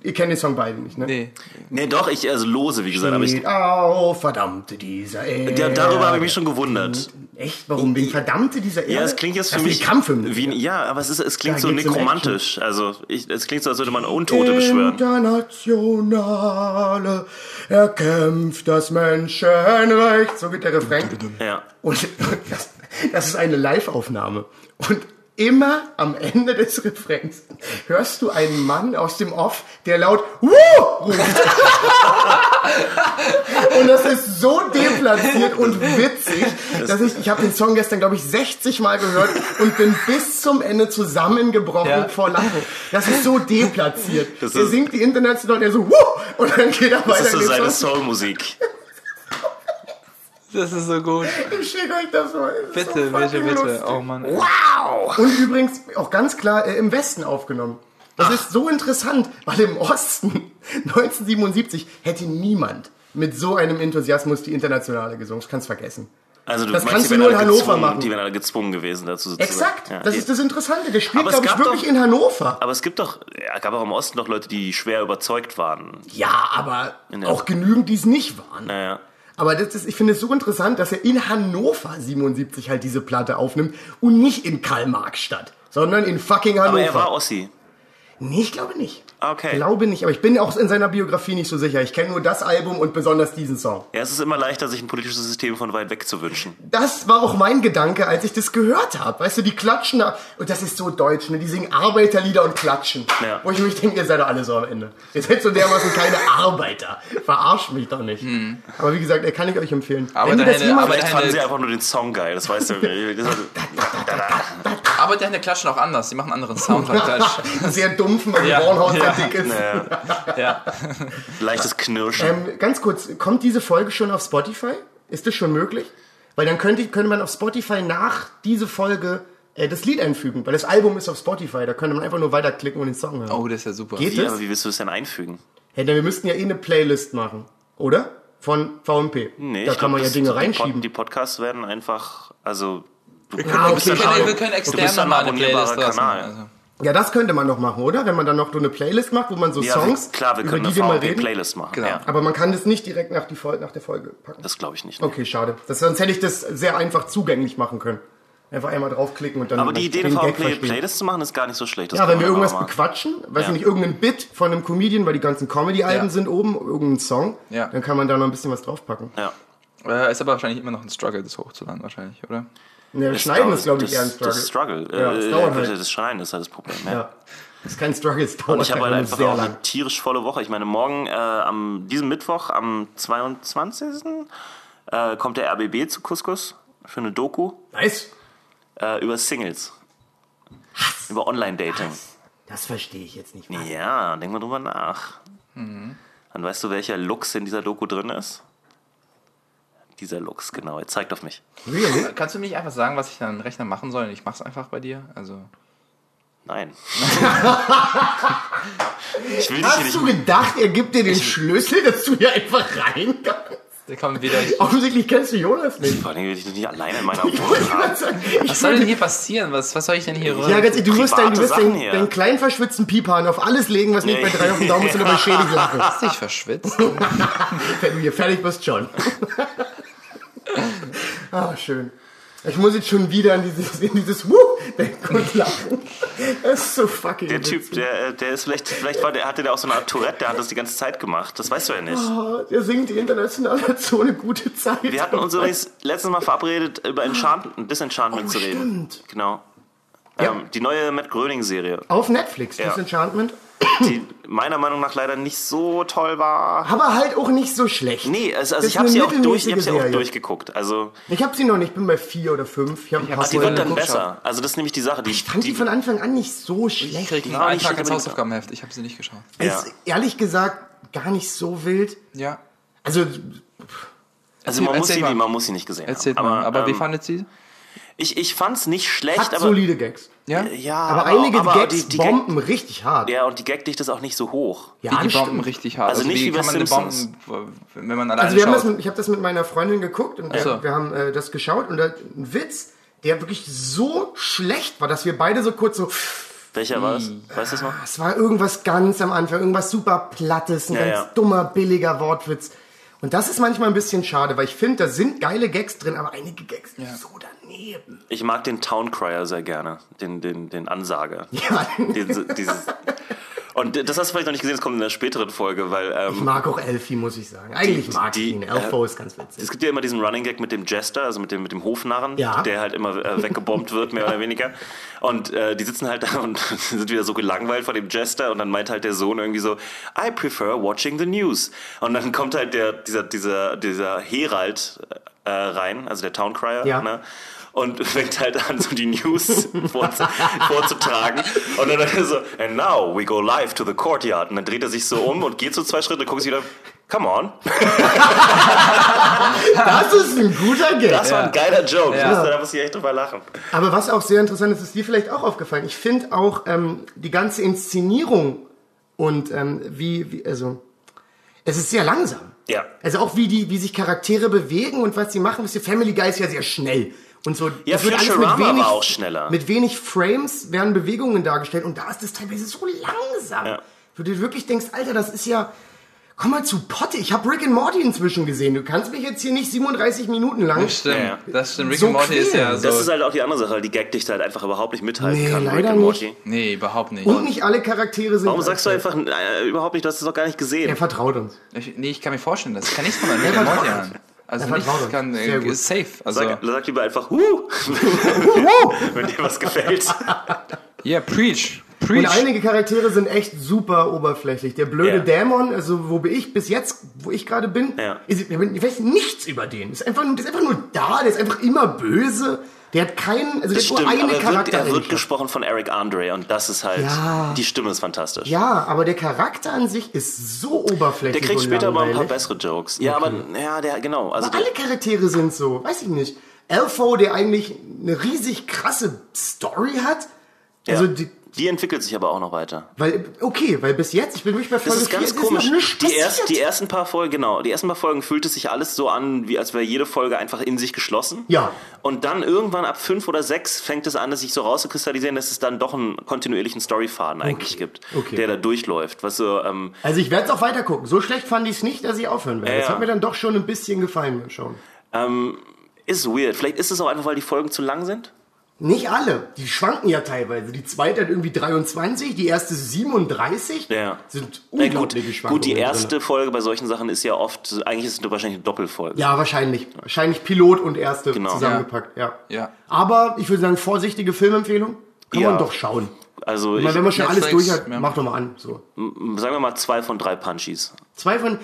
ihr kennt den Song beide nicht, ne? Nee. nee, doch, ich, also lose, wie gesagt, aber ich, auf, verdammte dieser Erde. ja, darüber habe ich mich schon gewundert. Echt? Warum? Wegen verdammte dieser Erde? Ja, es klingt jetzt für das mich Kampfhymne. wie, ja, aber es, ist, es klingt Da so nekromantisch. Also, ich, es klingt so, als würde man Untote beschwören. Internationale, erkämpft das Menschenrecht. So geht der Refrain. Ja. Und das, das ist eine Live-Aufnahme. Und immer am Ende des Refrains hörst du einen Mann aus dem Off, der laut Wuh! ruft. und das ist so deplatziert und witzig, dass ich, ich habe den Song gestern, glaube ich, 60 Mal gehört und bin bis zum Ende zusammengebrochen Ja. vor Lachen. Das ist so deplatziert. Das er singt die International, der so Wuh! und dann geht er Das weiter ist so seine. Soulmusik. Das ist so gut. Ich schicke euch das mal. Das Bitte, so bitte, bitte. lustig. Oh Mann. Und übrigens auch ganz klar äh, im Westen aufgenommen. Das ist so interessant, weil im Osten 1977 hätte niemand, mit so einem Enthusiasmus die Internationale gesungen. Das kannst vergessen. Also du Das meinst, kannst die du wären nur in alle Hannover gezwungen- machen. Die werden alle gezwungen gewesen dazu sozusagen. Exakt. Ja, das ist das Interessante. Der spielt, es glaube ich, wirklich doch- in Hannover. aber es gibt doch, ja, gab auch im Osten noch Leute, die schwer überzeugt waren. Ja, aber auch genügend, die es nicht waren. Naja. Aber das ist, ich finde es so interessant, dass er in Hannover 77 halt diese Platte aufnimmt und nicht in Karl-Marx-Stadt, sondern in fucking Hannover. Aber er war Ossi. Nee, ich glaube nicht. Okay. Glaube nicht, aber ich bin auch in seiner Biografie nicht so sicher. Ich kenne nur das Album und besonders diesen Song. Ja, es ist immer leichter, sich ein politisches System von weit weg zu wünschen. Das war auch mein Gedanke, als ich das gehört habe. Weißt du, die klatschen da, und das ist so deutsch, ne? Die singen Arbeiterlieder und klatschen. Ja. Wo ich mich denke, ihr seid doch alle so am Ende. Ihr seid so dermaßen keine Arbeiter. Verarscht mich doch nicht. Aber wie gesagt, er kann ich euch empfehlen. Aber Wenn der das jemand- aber Vielleicht fanden sie einfach nur den Song geil, das weißt du. Aber die Hände klatschen auch anders. Die machen einen anderen Sound. beim Klatschen. sehr dumpfen, weil die Ja. Sehr Ja. dick ist. ja. Leichtes Knirschen. Ähm, ganz kurz, kommt diese Folge schon auf Spotify? Ist das schon möglich? Weil dann könnte, könnte man auf Spotify nach diese Folge äh, das Lied einfügen, weil das Album ist auf Spotify, da könnte man einfach nur weiterklicken und den Song hören. Oh, das ist ja super. Geht Wie, das? aber wie willst du das denn einfügen? Hey, denn wir müssten ja eh eine Playlist machen, oder? Von VMP. Nee, da ich kann glaub, man ja Dinge die Pod- reinschieben. Die Podcasts werden einfach, also. Du, Ah, du okay, wir können du extern bist dann nochmal ein eine Playlist lassen. Kanal. Also. Ja, das könnte man noch machen, oder? Wenn man dann noch so eine Playlist macht, wo man so Ja, Songs, wir, klar, wir über können die eine wir mal VMP reden. Playlist machen. Genau. Ja, Aber man kann das nicht direkt nach, die Fol nach der Folge packen. das glaube ich nicht. Okay, schade. Das, sonst hätte ich das sehr einfach zugänglich machen können. Einfach einmal draufklicken und dann Aber die Idee, eine Gag VMP verstehen. Playlist zu machen, ist gar nicht so schlecht. Das Ja, wenn wir irgendwas mal- bequatschen, weiß Ja. ich nicht, irgendein Bit von einem Comedian, weil die ganzen Comedy-Alben Ja. sind oben, irgendein Song, Ja. dann kann man da noch ein bisschen was draufpacken. Ja. Äh, ist aber wahrscheinlich immer noch ein Struggle, das hochzuladen, wahrscheinlich, oder? Ja, das Schneiden ist, glaube ich, eher ein Struggle. Das Struggle. Ja, äh, das dauert äh, halt. Das Schneiden ist halt das Problem. Ja. Ja. Das ist kein Struggle, es dauert Und ich habe halt nur einfach auch lang. eine tierisch volle Woche. Ich meine, morgen, äh, am diesem Mittwoch, am 22. Äh, kommt der RBB zu Couscous für eine Doku Nice. äh, über Singles. Über Online-Dating. Das verstehe ich jetzt nicht. Ja, denk mal drüber nach. Mhm. Dann weißt du, welcher Lux in dieser Doku drin ist? Dieser Lux, genau. Er zeigt auf mich. Really? Kannst du mir nicht einfach sagen, was ich dann am Rechner machen soll und ich mach's einfach bei dir? Also. Nein. ich Hast nicht. du gedacht, er gibt dir den Schlüssel, dass du hier einfach rein kannst? Der kommt wieder. Offensichtlich kennst du Jonas nicht. Vor allem will ich dich nicht alleine in meiner Wohnung haben. Was soll denn hier passieren? Was, was soll ich denn hier Ja, ganz ehrlich, du wirst, dein, du Private wirst deinen, deinen kleinen verschwitzten Piephahn auf alles legen, was nicht Nee. bei drei auf dem Daumen ist und dabei schädig lachen. Hast dich verschwitzt? Wenn du hier fertig bist, schon. ah, schön. Ich muss jetzt schon wieder in dieses, in dieses Wuh denken und lachen. Das ist so fucking Der Typ, witzig. der, äh, der ist vielleicht, vielleicht war der, hatte der auch so eine Art Tourette, der hat das die ganze Zeit gemacht. Das weißt du ja nicht. Ah, Der singt die internationale eine gute Zeit. Wir hatten uns übrigens letztes Mal verabredet, über Enchantment, Disenchantment Oh, zu reden. stimmt. Genau. Ja. Ähm, die neue Matt Gröning-Serie, Auf Netflix, Ja. Disenchantment. Die meiner Meinung nach leider nicht so toll war. Aber halt auch nicht so schlecht. Nee, also, also ich habe sie auch durch, ich hab sie auch durchgeguckt. Also Ich habe sie noch nicht, ich bin bei vier oder fünf. Ich hab sie die wird dann besser. Also das ist nämlich die Sache. Die, Ich fand die, die von Anfang an nicht so Ich schlecht. krieg einen Eintrag ins. Hausaufgabenheft. Ich habe sie nicht geschaut. ja. Ist ehrlich gesagt gar nicht so wild. Ja. Also, Also man muss, sie, man muss sie nicht gesehen Erzählt haben. mal. Aber wie ähm, fandet sie? ich, ich fand's nicht schlecht, hat aber solide Gags. Ja? ja, Aber, einige aber Gags die, die Gag, bomben richtig hart. ja und die Gagdichte ist auch nicht so hoch. Ja, Wie die das Bomben stimmt. richtig hart. Also nicht wie bei kann man eine Simpsons. Bomben, wenn man alleine Also wir haben das mit, ich habe das mit meiner Freundin geguckt und wir, so. wir haben äh, das geschaut und da, ein Witz, der wirklich so schlecht war, dass wir beide so kurz so, Welcher war? Hm. Weißt du es noch? es war irgendwas ganz am Anfang, irgendwas super Plattes, ein Ja, ganz ja. dummer, billiger Wortwitz. Und das ist manchmal ein bisschen schade, weil ich finde, da sind geile Gags drin, aber einige Gags sind so daneben. Ich mag den Town Crier sehr gerne, den, den, den Ansager. Ja, Diese, dieses, und das hast du vielleicht noch nicht gesehen, das kommt in der späteren Folge, weil ähm, ich mag auch Elfie, muss ich sagen. Eigentlich Die- mag ich die- ihn. Elfo äh, ist ganz witzig. es gibt ja immer diesen Running Gag mit dem Jester, also mit dem, mit dem Hofnarren, Ja. der halt immer äh, weggebombt wird, mehr oder weniger. Und äh, die sitzen halt da und sind wieder so gelangweilt vor dem Jester und dann meint halt der Sohn irgendwie so, I prefer watching the news. Und dann kommt halt der, dieser, dieser, dieser Herald äh, rein, also der Town Crier, Ja. ne? Und fängt halt an, so die News vorzu vorzutragen. Und dann er so, and now we go live to the courtyard. Und dann dreht er sich so um und geht so zwei Schritte und guckt sich wieder, come on. Das ist ein guter Gag. Das war ein geiler Joke. Ja. Ich musste, da muss ich echt drüber lachen. Aber was auch sehr interessant ist, ist dir vielleicht auch aufgefallen. Ich finde auch ähm, die ganze Inszenierung und ähm, wie, wie, also, es ist sehr langsam. Ja. Also auch wie die, wie sich Charaktere bewegen und was sie machen. Wisst ihr, Family Guy ist ja sehr schnell. Und so, Ja, das wird alles Futurama war auch schneller. Mit wenig Frames werden Bewegungen dargestellt und da ist es teilweise so langsam. Ja. Wo du dir wirklich denkst, Alter, das ist ja, komm mal zu Potte. Ich habe Rick and Morty inzwischen gesehen. Du kannst mich jetzt hier nicht 37 Minuten lang. Das stimmt. Ja. Das stimmt. Rick So and Morty ist ja quälen. so. Das ist halt auch die andere Sache, die Gagdichte halt einfach überhaupt nicht mithalten Nee, kann. leider Rick and Morty. nee, überhaupt nicht. Und nicht alle Charaktere sind. Warum sagst du einfach äh, überhaupt nicht, du hast es doch gar nicht gesehen? Er vertraut uns. Ich, nee, ich kann mir vorstellen, das kann nichts von Rick and Morty an. Also Er nichts kann, ist safe. Also, Sag, sag lieber einfach, huh, wenn dir was gefällt. yeah, preach. Und Preach. einige Charaktere sind echt super oberflächlich. Der blöde Ja. Dämon, also wo bin ich bis jetzt, wo ich gerade bin, Ja. ist, ich weiß nichts über den. Ist einfach, der ist einfach nur da, der ist einfach immer böse. Der hat keinen, also der Das hat nur stimmt, eine aber er wird, er wird gesprochen von Eric Andre und das ist halt, Ja. die Stimme ist fantastisch. Ja, aber der Charakter an sich ist so oberflächlich. Der kriegt später aber ein paar bessere Jokes. Ja, aber, ja, der, genau. Also Aber der, alle Charaktere sind so, weiß ich nicht. Elfo, der eigentlich eine riesig krasse Story hat. Also, ja. die, die entwickelt sich aber auch noch weiter. weil, okay, weil bis jetzt, ich bin wirklich bei Das Folge ist ganz 4, es komisch. nichts Die, erst, die ersten paar Folgen, genau, die ersten paar Folgen fühlt es sich alles so an, wie als wäre jede Folge einfach in sich geschlossen. Ja. Und dann irgendwann ab fünf oder sechs fängt es an, dass sich so rauszukristallisieren, dass es dann doch einen kontinuierlichen Storyfaden eigentlich gibt, Okay. der da durchläuft. Was so, ähm, Also ich werde es auch weiter gucken. So schlecht fand ich es nicht, dass ich aufhören werde. Ja, Das hat mir dann doch schon ein bisschen gefallen Schauen. ähm, ist weird. Vielleicht ist es auch einfach, weil die Folgen zu lang sind. Nicht alle. Die schwanken ja teilweise. Die zweite hat irgendwie 23, die erste 37. Ja. Sind gut, unglaubliche Schwankungen gut, die drin. erste Folge bei solchen Sachen ist ja oft, eigentlich ist es wahrscheinlich eine Doppelfolge. Ja, wahrscheinlich. Wahrscheinlich Pilot und erste Genau. zusammengepackt. Ja. Ja. Aber ich würde sagen, vorsichtige Filmempfehlung. Kann Ja. man doch schauen. Also, Ich meine, wenn man schon alles Netflix, durch hat, ja. mach doch mal an. So. sagen wir mal zwei von drei Punchies. Zwei von.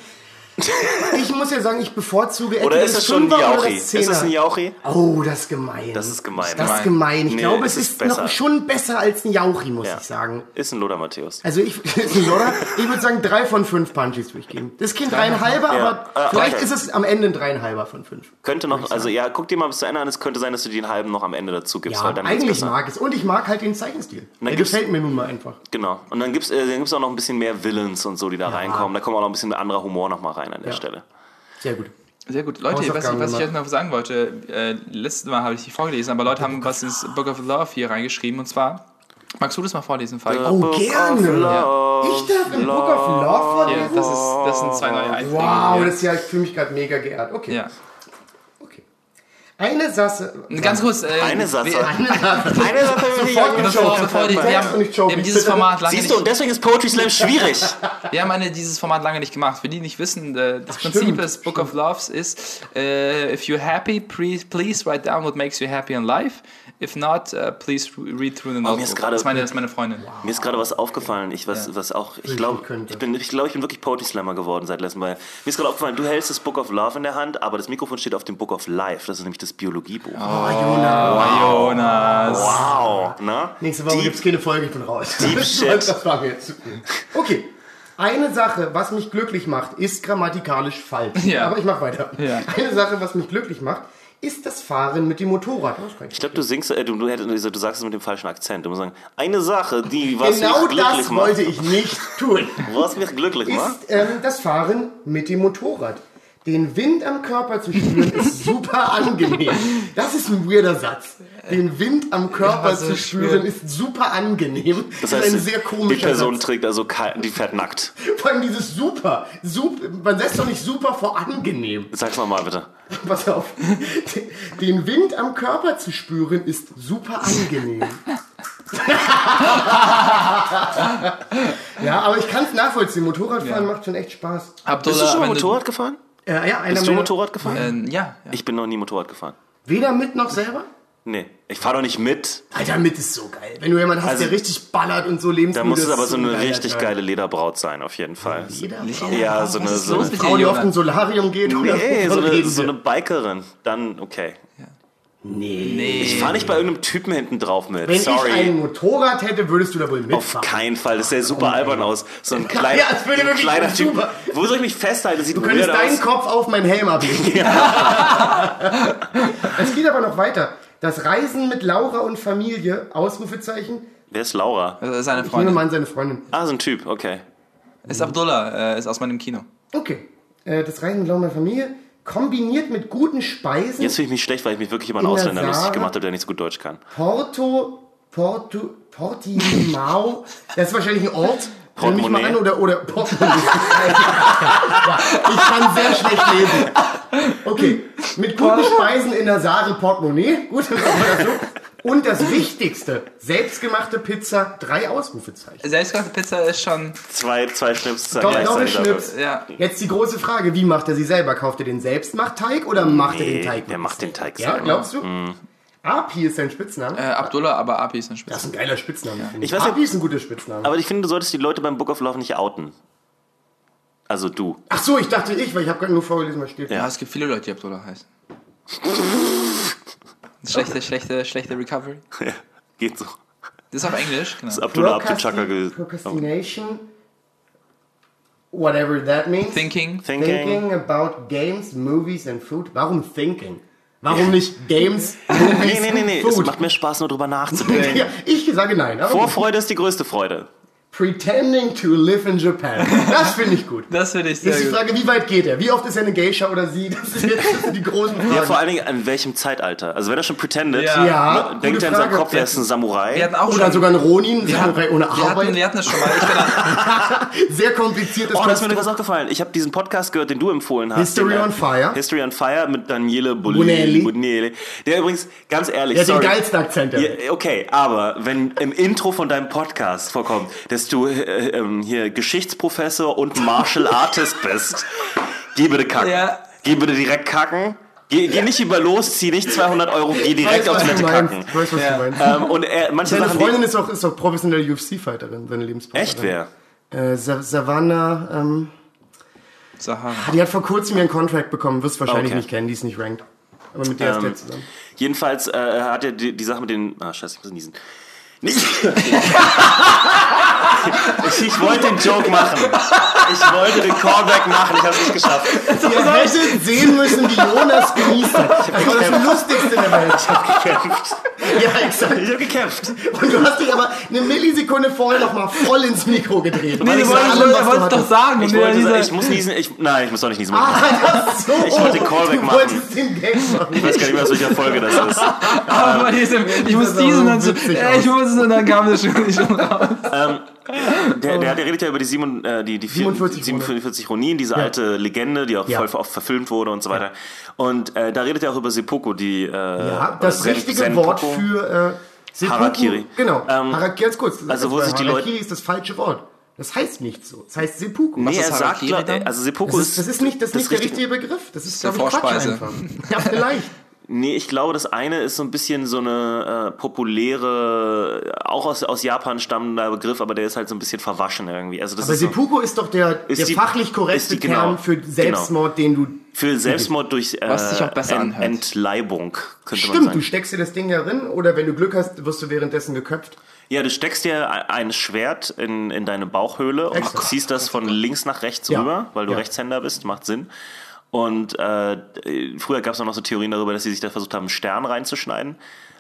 Ich muss ja sagen, ich bevorzuge Oder entweder ist das es schon ein oder Jauchi? das Ist es ein. Jauchi? Oh, das ist gemein. Das ist gemein. Das ist Gemein. Ich Nee, glaube, es es ist ist noch schon besser als ein Jauchi, muss Ja. ich sagen. Ist ein Loder Matthäus. Also ich, ist ein Lodder. ich würde sagen, drei von fünf Punchies würde ich geben. Das Kind dreieinhalber, Ja. aber Ah, vielleicht okay. ist es am Ende ein dreieinhalber von fünf. Könnte noch, also ja, guck dir mal bis zu Ende an. Es könnte sein, dass du den halben noch am Ende dazu gibst. Ja, weil dann wird's eigentlich mag es. Und ich mag halt den Zeichenstil. Der gefällt mir nun mal einfach. Genau. Und dann gibt's, äh, dann gibt's auch noch ein bisschen mehr Villains und so, die da reinkommen. Da kommt auch noch ein bisschen anderer Humor noch mal rein an der Ja. Stelle. Sehr gut. Sehr gut. Leute, was ich, was ich euch noch sagen wollte, äh, letztes Mal habe ich die vorgelesen, aber Leute haben was ins Book of Love hier reingeschrieben und zwar, magst du das mal vorlesen, Falk? Oh, Book gerne. Love, Ich darf im Book of Love Ja, vorlesen? das, ist, das sind zwei neue Einträge. Wow, das ist ja, ich fühle mich gerade mega geehrt. Okay. ja. Eine Sache. Ganz kurz. Äh, Eine Sache. Wir, Eine Sache will ich Sofort bevor die, wir, haben, wir haben dieses Format lange Siehst nicht, du, und deswegen ist Poetry Slam schwierig. wir haben eine, dieses Format lange nicht gemacht. Für die nicht wissen, äh, das Ach, Prinzip stimmt, des Book of Loves ist, äh, if you're happy, please, please write down what makes you happy in life. If not, uh, please read through the Oh, mir notebook. ist gerade- das, ist meine, das ist meine Freundin. Mir ist gerade was aufgefallen, ich was, Ja. was auch, ich ich glaube, ich bin, ich glaube, ich bin wirklich Poetry Slammer geworden seit letztem Mal. Mir ist gerade aufgefallen, du hältst das Book of Love in der Hand, aber das Mikrofon steht auf dem Book of Life. Das ist nämlich das Biologiebuch. Oh, Jonas. Jonas. Wow, ne? Nächste Woche gibt es keine Folge, ich bin raus. Deep das, shit. das war mir jetzt zu viel. Okay. Eine Sache, was mich glücklich macht, ist grammatikalisch falsch. Ja. Aber ich mache weiter. Ja. Eine Sache, was mich glücklich macht, ist das Fahren mit dem Motorrad. Das kann Ich glaube, du singst, äh, du, du, hättest- du sagst es mit dem falschen Akzent. Du musst sagen, eine Sache, die was genau mich glücklich das macht, wollte ich nicht tun. was mich glücklich macht. Ist ähm, das Fahren mit dem Motorrad. Den Wind am Körper zu spüren ist super angenehm. Das ist ein weirder Satz. Den Wind am Körper Ja, so zu spüren ist super angenehm. Das ist heißt, ein sehr die komischer Person Satz. trägt also, kei- die fährt nackt. Vor allem dieses super. super. Man setzt doch nicht super vor angenehm. Sag's noch mal bitte. Pass auf. Den Wind am Körper zu spüren ist super angenehm. ja, aber ich kann es nachvollziehen. Motorradfahren macht schon echt Spaß. Abdullah, Bist du schon mal Motorrad gefahren? Äh, ja, einer Bist du meiner- Motorrad gefahren? Ähm, ja, ja. Ich bin noch nie Motorrad gefahren. Weder mit noch selber? Nee, ich fahre doch nicht mit. Alter, mit ist so geil. Wenn du jemanden hast, Also- der richtig ballert und so lebensmüde Da muss es aber so ein eine richtig geile Lederbraut sein, auf jeden Fall. Jeder Ja, so eine, ist so los eine, mit Frau, die Jonas? auf ein Solarium geht oder nee, so eine, so eine Bikerin. Dann, okay. Nee. Ich fahre nicht bei irgendeinem Typen hinten drauf mit. Wenn Sorry. ich ein Motorrad hätte, würdest du da wohl Auf mitfahren. keinen Fall. Das sähe super albern aus. So ein kleiner, Ja, das würde so ein kleiner Typ. super. Wo soll ich mich festhalten? Das sieht Du könntest deinen aus. Kopf auf meinen Helm ablegen. es geht aber noch weiter. Das Reisen mit Laura und Familie, Ausrufezeichen. Wer ist Laura? Das ist seine Ich nehme Freundin. mal an seine Freundin. Ah, so ein Typ, okay. Ist Abdullah, äh, ist aus meinem Kino. Okay. Äh, das Reisen mit der Familie, kombiniert mit guten Speisen. Jetzt fühle ich mich schlecht, weil ich mich wirklich über einen In der Ausländer lustig Sahara? gemacht habe, der nicht so gut Deutsch kann. Porto, Porto, Portimao, das ist wahrscheinlich ein Ort. Ich mal Portemonnaie. an, oder, oder Portemonnaie. ich kann sehr schlecht lesen. Okay, mit guten Speisen in der Saare Portemonnaie, gut, dann machen wir das so. Und das Wichtigste, selbstgemachte Pizza, drei Ausrufezeichen. Selbstgemachte Pizza ist schon. Zwei, zwei Schnips Doch, gleichzeitig. Doppelschnips. Ja. Jetzt die große Frage, wie macht er sie selber? Kauft er den Selbstmachtteig oder macht er Nee, den Teig? der macht den Teig Ja, selber. glaubst du? Api ist sein Spitzname. Äh, Abdullah, aber Api ist ein Das Spitze. ist ein geiler Spitzname. Ich weiß nicht- Api ist ein guter Spitzname. Aber ich finde, du solltest die Leute beim Book of Love nicht outen. Also du. Ach so, ich dachte ich, weil ich habe gerade nur vorgelesen, was steht. Ja, es gibt viele Leute, die Abdullah heißen. Schlechte, schlechte, schlechte Recovery. Ja, geht so. Das ist auf Englisch, genau. Ist Abdullah Abdul Procrasti- Chaka ge- Procrastination, whatever that means. Thinking. Thinking. Thinking about games, movies and food. Warum thinking? Warum nicht Games, Movies, Nee, nee, nee, nee. Es Food? macht mir Spaß, nur drüber nachzudenken. ja, ich sage nein. Vorfreude ist die größte Freude. Pretending to live in Japan. Das finde ich gut. Das finde ich sehr die gut. Frage, wie weit geht er? Wie oft ist er eine Geisha oder sie? Das sind jetzt das sind die großen Fragen. Ja, vor allen Dingen an welchem Zeitalter. Also wenn er schon pretendet, Ja. Ja, ne, denkt er in seinem. Kopf, er ist ein Samurai. Wir hatten auch oder schon. sogar ein Ronin, wir, Samurai ohne wir, hatten, Arbeit. wir hatten das schon mal. Ich bin dann, Sehr kompliziertes Oh, da ist mir Konstrukt. was aufgefallen. Ich habe diesen Podcast gehört, den du empfohlen hast. History den, on Fire. History on Fire mit Daniele Bonelli. Bonelli. Der übrigens, ganz ehrlich, Der hat den sorry. geilsten Akzent. Ja, okay, aber wenn im Intro von deinem Podcast vorkommt, dass du äh, ähm, hier Geschichtsprofessor und Martial Artist bist, geh bitte kacken. Ja. Geh bitte direkt kacken. Geh, geh nicht über los, zieh nicht 200 Euro, geh direkt weiß, auf Toilette du kacken. Ich weiß, was Ja. du meinst. Ähm, und er, manche Seine Sachen, Freundin die, ist auch, ist auch professionelle UFC-Fighterin, seine Lebenspartnerin. echt wer? Äh, Sa- Savannah, ähm, Sahara. die hat vor kurzem ihren Contract bekommen, wirst wahrscheinlich Okay. nicht kennen, die ist nicht ranked. Aber mit der ist Ähm, der zusammen. Jedenfalls äh, hat er die, die Sache mit den. Ah, scheiße, ich muss niesen. Nicht. ich, ich wollte den Joke machen. Ich wollte den Callback machen, ich habe es nicht geschafft. Ihr hättet sehen müssen, wie Jonas genießt. Das war das Lustigste der Welt. Gekämpft. Ja, exakt. Ich habe gekämpft. Und du hast dich aber eine Millisekunde vorher noch mal voll ins Mikro gedreht. Nee, du ich wolltest- doch sagen. Ich, wollte, dieser- ich muss niesen. Ich, nein, ich muss doch nicht niesen. Ah, das so. Ich wollte den Callback du machen. wolltest den Gag machen. Ich weiß gar nicht mehr, aus welcher Folge das ist. Aber bei diesem, ich muss diesen und so, ich muss es und dann kam das schon, schon raus. Der, der, der redet ja über die, sieben, äh, die, die 47 47 Ronin, diese alte Legende, die auch Ja. voll oft verfilmt wurde und so weiter. Und äh, da redet er auch über Seppuku, die äh, Ja, das Zen- richtige Senpuku. Wort für äh, Seppuku. Harakiri. Genau. Ähm, Harakiri, ganz kurz. also wo sich die Harakiri Leute- ist das falsche Wort. Das heißt nicht so. Das heißt Seppuku. Nee, ist er sagt, Harakiri glaub, dann? also Seppuku das, ist, das ist nicht, das ist nicht der richtige Begriff. Das ist, der glaube ich, Quatsch Vorspeise. einfach. Ja, vielleicht. Nee, ich glaube, das eine ist so ein bisschen so eine äh, populäre, auch aus, aus Japan stammender Begriff, aber der ist halt so ein bisschen verwaschen irgendwie. Also das Aber ist so, Seppuku ist doch der, Ist der die- fachlich korrekte die- genau, Term für Selbstmord, den du... für Selbstmord durch äh, Was sich auch besser Ent-. Entleibung, könnte man Stimmt, sagen. du steckst dir das Ding ja drin oder wenn du Glück hast, wirst du währenddessen geköpft. Ja, du steckst dir ein Schwert in, in deine Bauchhöhle und Exakt. ziehst das von links nach rechts Ja. rüber, weil du Ja. Rechtshänder bist, macht Sinn. Und äh, früher gab es noch so Theorien darüber, dass sie sich da versucht haben, einen Stern reinzuschneiden.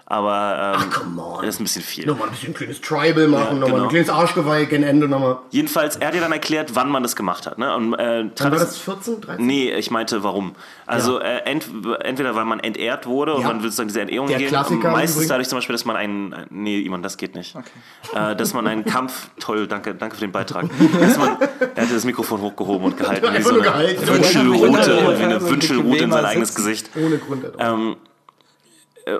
Aber ähm, come on. das ist ein bisschen viel. Nochmal ein bisschen kleines Tribal machen, nochmal genau. ein kleines Arschgeweih gen Ende nochmal. Jedenfalls, er hat dir dann erklärt, wann man das gemacht hat. Ne? Und, äh, war das 14, 13? Nee, ich meinte, warum. Also äh, ent, entweder weil man entehrt wurde und Ja. man will sozusagen diese Entehrung Der gehen. Klassiker Meistens übrigens. dadurch zum Beispiel, dass man einen, nee, Iman, das geht nicht. Äh, dass man einen Kampf, toll, danke, danke für den Beitrag. Dass man, er hatte das Mikrofon hochgehoben und gehalten, wie Einfach so nur eine gehalten. Wünschelrute, Ja, wie eine Wünschelrute in sein eigenes. Gesicht. Ohne Grund. Ähm,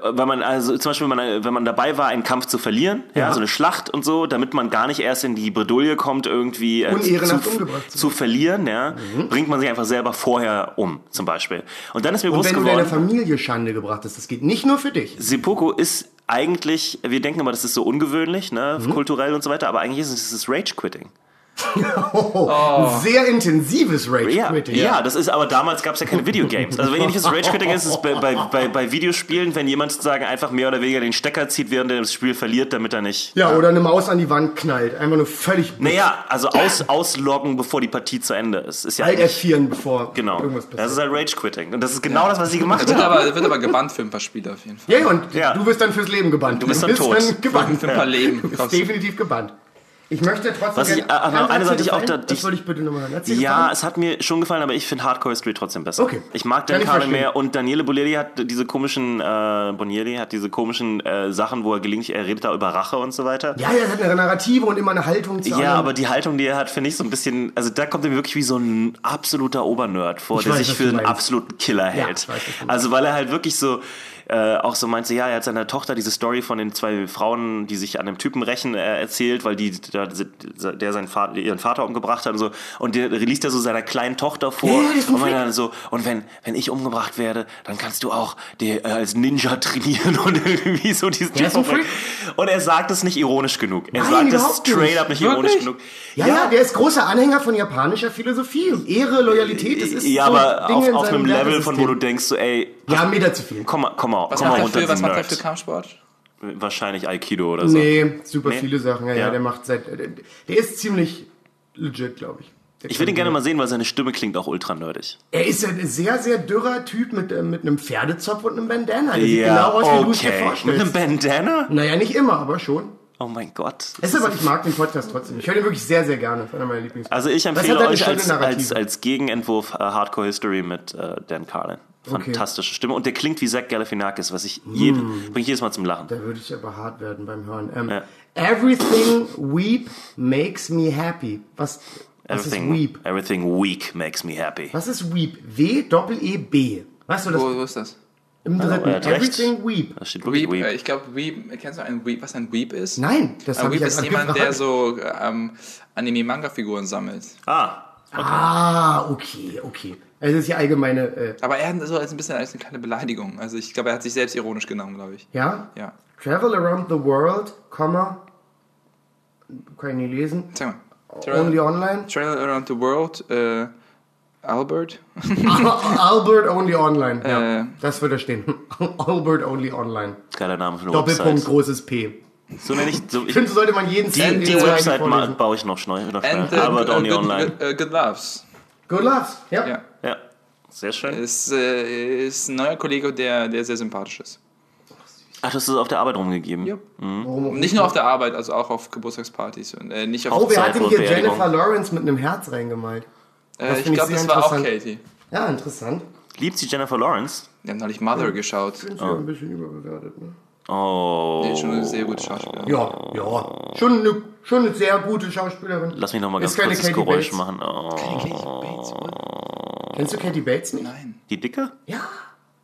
Weil man, also zum Beispiel, wenn man, wenn man dabei war, einen Kampf zu verlieren, ja. Ja. so eine Schlacht und so, damit man gar nicht erst in die Bredouille kommt, irgendwie äh, zu, zu zu verlieren, ja, bringt man sich einfach selber vorher um, zum Beispiel. Und dann ist mir Und bewusst wenn du deiner geworden, Familie Schande gebracht hast, das geht nicht nur für dich. Seppuku ist eigentlich, wir denken immer, das ist so ungewöhnlich, ne, Mhm. kulturell und so weiter, aber eigentlich ist es das Rage-Quitting. Oh, Ein sehr intensives Rage Ja, Quitting. ja, das ist, aber damals gab es ja keine Videogames. Also wenn ihr nicht das Rage-Quitting ist, ist es bei, bei, bei, bei Videospielen, wenn jemand sozusagen einfach mehr oder weniger den Stecker zieht, während er das Spiel verliert, damit er nicht Ja, oder eine Maus an die Wand knallt. Einfach nur völlig Naja, also aus, ausloggen, bevor die Partie zu Ende ist. Ist ja alt eigentlich, erfieren, bevor genau. irgendwas Das passiert. ist halt Rage-Quitting. Und das ist genau das, was sie gemacht haben. aber, wird aber gebannt für ein paar Spiele auf jeden Fall. Ja, ja, und Ja. du wirst dann fürs Leben gebannt. Du bist dann tot. gebannt. Für ein paar Leben. Du bist definitiv gebannt. Ich möchte trotzdem. Was ich- gerne- äh, aber eine Sache, die ich auch da- Das wollte ich bitte nochmal hören. Ja, es hat mir schon gefallen, aber ich finde Hardcore History trotzdem besser. Okay. Ich mag Dan Carlin verstehen. mehr und Daniele Bolelli hat diese komischen, äh, Bonielli hat diese komischen äh, Sachen, wo er gelegentlich, er redet da über Rache und so weiter. Ja, ja, er hat eine Narrative und immer eine Haltung zu Ja, allem. aber die Haltung, die er hat, finde ich so ein bisschen, also da kommt er mir wirklich wie so ein absoluter Obernerd vor, Ich der weiß, sich für einen absoluten Killer Ja, hält. ich weiß, also weil er halt wirklich so äh, auch so meinte, ja, er hat seiner Tochter diese Story von den zwei Frauen, die sich an einem Typen rächen, äh, erzählt, weil die, da, der seinen Vater, ihren Vater umgebracht hat und so. Und der liest er so seiner kleinen Tochter vor. Ja, und, dann so, und wenn, wenn ich umgebracht werde, dann kannst du auch die, äh, als Ninja trainieren und irgendwie so diesen Der Freak. Und er sagt es nicht ironisch genug. Er Nein, sagt es straight up nicht ironisch Wirklich? genug. Ja, ja, der ist großer Anhänger von japanischer Philosophie. Ehre, Loyalität, das ist ja, so aber Dinge auf, auf einem Level, von wo du denkst, so, ey, Ja, ein Meter zu viel. komm mal, komm mal, Was komm mal macht er runter, für, was macht er für Kampfsport? Wahrscheinlich Aikido oder so. Nee, super Nee? viele Sachen. Ja, ja, Ja. der macht seit. Der ist ziemlich legit, glaube ich. Der Ich würde ihn gerne mal sehen, weil seine Stimme klingt auch ultra nerdig. Er ist ein sehr, sehr dürrer Typ mit, äh, mit einem Pferdezopf und einem Bandana. Der sieht Ja, genau aus, wie du es dir okay. Mit vorstellst. einem Bandana? naja, nicht immer, aber schon. Oh mein Gott. Es ist aber, ich mag den Podcast trotzdem. Ich höre den wirklich sehr, sehr gerne. Das ist einer meiner Lieblings. Also ich Das empfehle euch schöne als, Narrative. als, als Gegenentwurf äh, Hardcore History mit äh, Dan Carlin. Fantastische Stimme. Und der klingt wie Zach Galifianakis, was ich jede, Hm. bringt jedes Mal zum Lachen. Da würde ich aber hart werden beim Hören. Ähm, Ja. Everything weep makes me happy. Was, was ist Everything, weep? everything weak makes me happy. Was ist weep? W Doppel E B. Weißt du das? Wo, wo ist das? Im dritten. er hat recht. Everything weep. Da steht wirklich Weep, weak. äh, ich glaube, Weep, kennst du einen Weep, was ein Weep ist? Nein, das Ein habe ich Weep ist jemand, der gefragt. so ähm, Anime-Manga-Figuren sammelt. Ah, Ah, okay, okay. Also das ist die allgemeine, äh, Aber er hat so als ein bisschen als eine kleine Beleidigung. Also ich glaube, er hat sich selbst ironisch genommen, glaube ich. ja? Ja. Travel around the world, Komma, kann ich nie lesen. Sag mal. Only Trail, online. Trail Around the World, äh, Albert. Albert only online. Ja, Äh. das würde da stehen. Albert only online. geiler Name für eine Doppelpunkt, Website. großes P. So nenne ich, so, Ich finde, so sollte man jeden die, Cent die Website vorlesen. ma- baue ich noch schnell. Noch And schnell. äh, Aber good, only good, online. Good, äh, good Loves. Good loves. Ja. Ja. Ja, sehr schön. Ist, äh, ist ein neuer Kollege, der, der sehr sympathisch ist. Ach, du hast es auf der Arbeit rumgegeben. Ja. Auch Nicht nur auf der Arbeit, also auch auf Geburtstagspartys. Und, äh, nicht auf Oh, wer hat denn hier. Jennifer Lawrence mit einem Herz reingemalt? äh, das ich glaube, das war auch. Katie. Ja, interessant. Liebt sie Jennifer Lawrence? Wir haben neulich Mother geschaut. Ich finde sie ein bisschen überbewertet. Ne? Oh. Die ist schon eine sehr gute Schauspielerin. Ja, ja. Schon eine, schon eine sehr gute Schauspielerin. Lass mich noch mal Ist ganz keine kurz das Katie Geräusch Bates. machen. Oh. Bates, oder? Kennst du Katie Bates nicht? Nein. Die Dicke? Ja.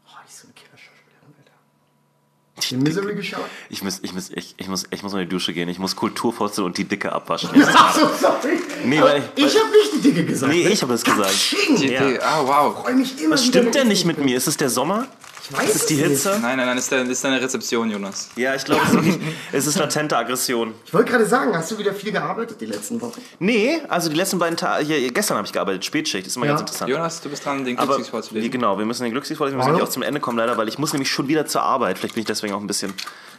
Oh, die ist so eine Killerschauspielerin, Alter. Die Misery geschaut? Ich muss, ich muss, ich, ich muss, ich muss in die Dusche gehen. Ich muss Kulturfurzel und die Dicke abwaschen. Ach so, sorry. Nee, weil- ich habe nicht die Dicke gesagt. Nee, ne? ich hab das gesagt. Katsching. Ja. ah, wow. Freu mich immer Was stimmt denn ich nicht mit bin. mir? Ist es der Sommer? Ich weiß Ist es die nicht. Hitze? Nein, nein, nein, ist, deine, ist deine Rezeption, Jonas. Ja, ich glaube, es, ist es ist latente Aggression. Ich wollte gerade sagen, hast du wieder viel gearbeitet die letzten Wochen? Nee, also die letzten beiden Tage, hier, gestern habe ich gearbeitet, Spätschicht, ist immer Ja. ganz interessant. Jonas, du bist dran, den Aber Glücksigs wie, vorzulesen. genau, wir müssen den Glücksieg vorlesen, wir müssen auch zum Ende kommen leider, weil ich muss nämlich schon wieder zur Arbeit. Vielleicht bin ich deswegen auch ein bisschen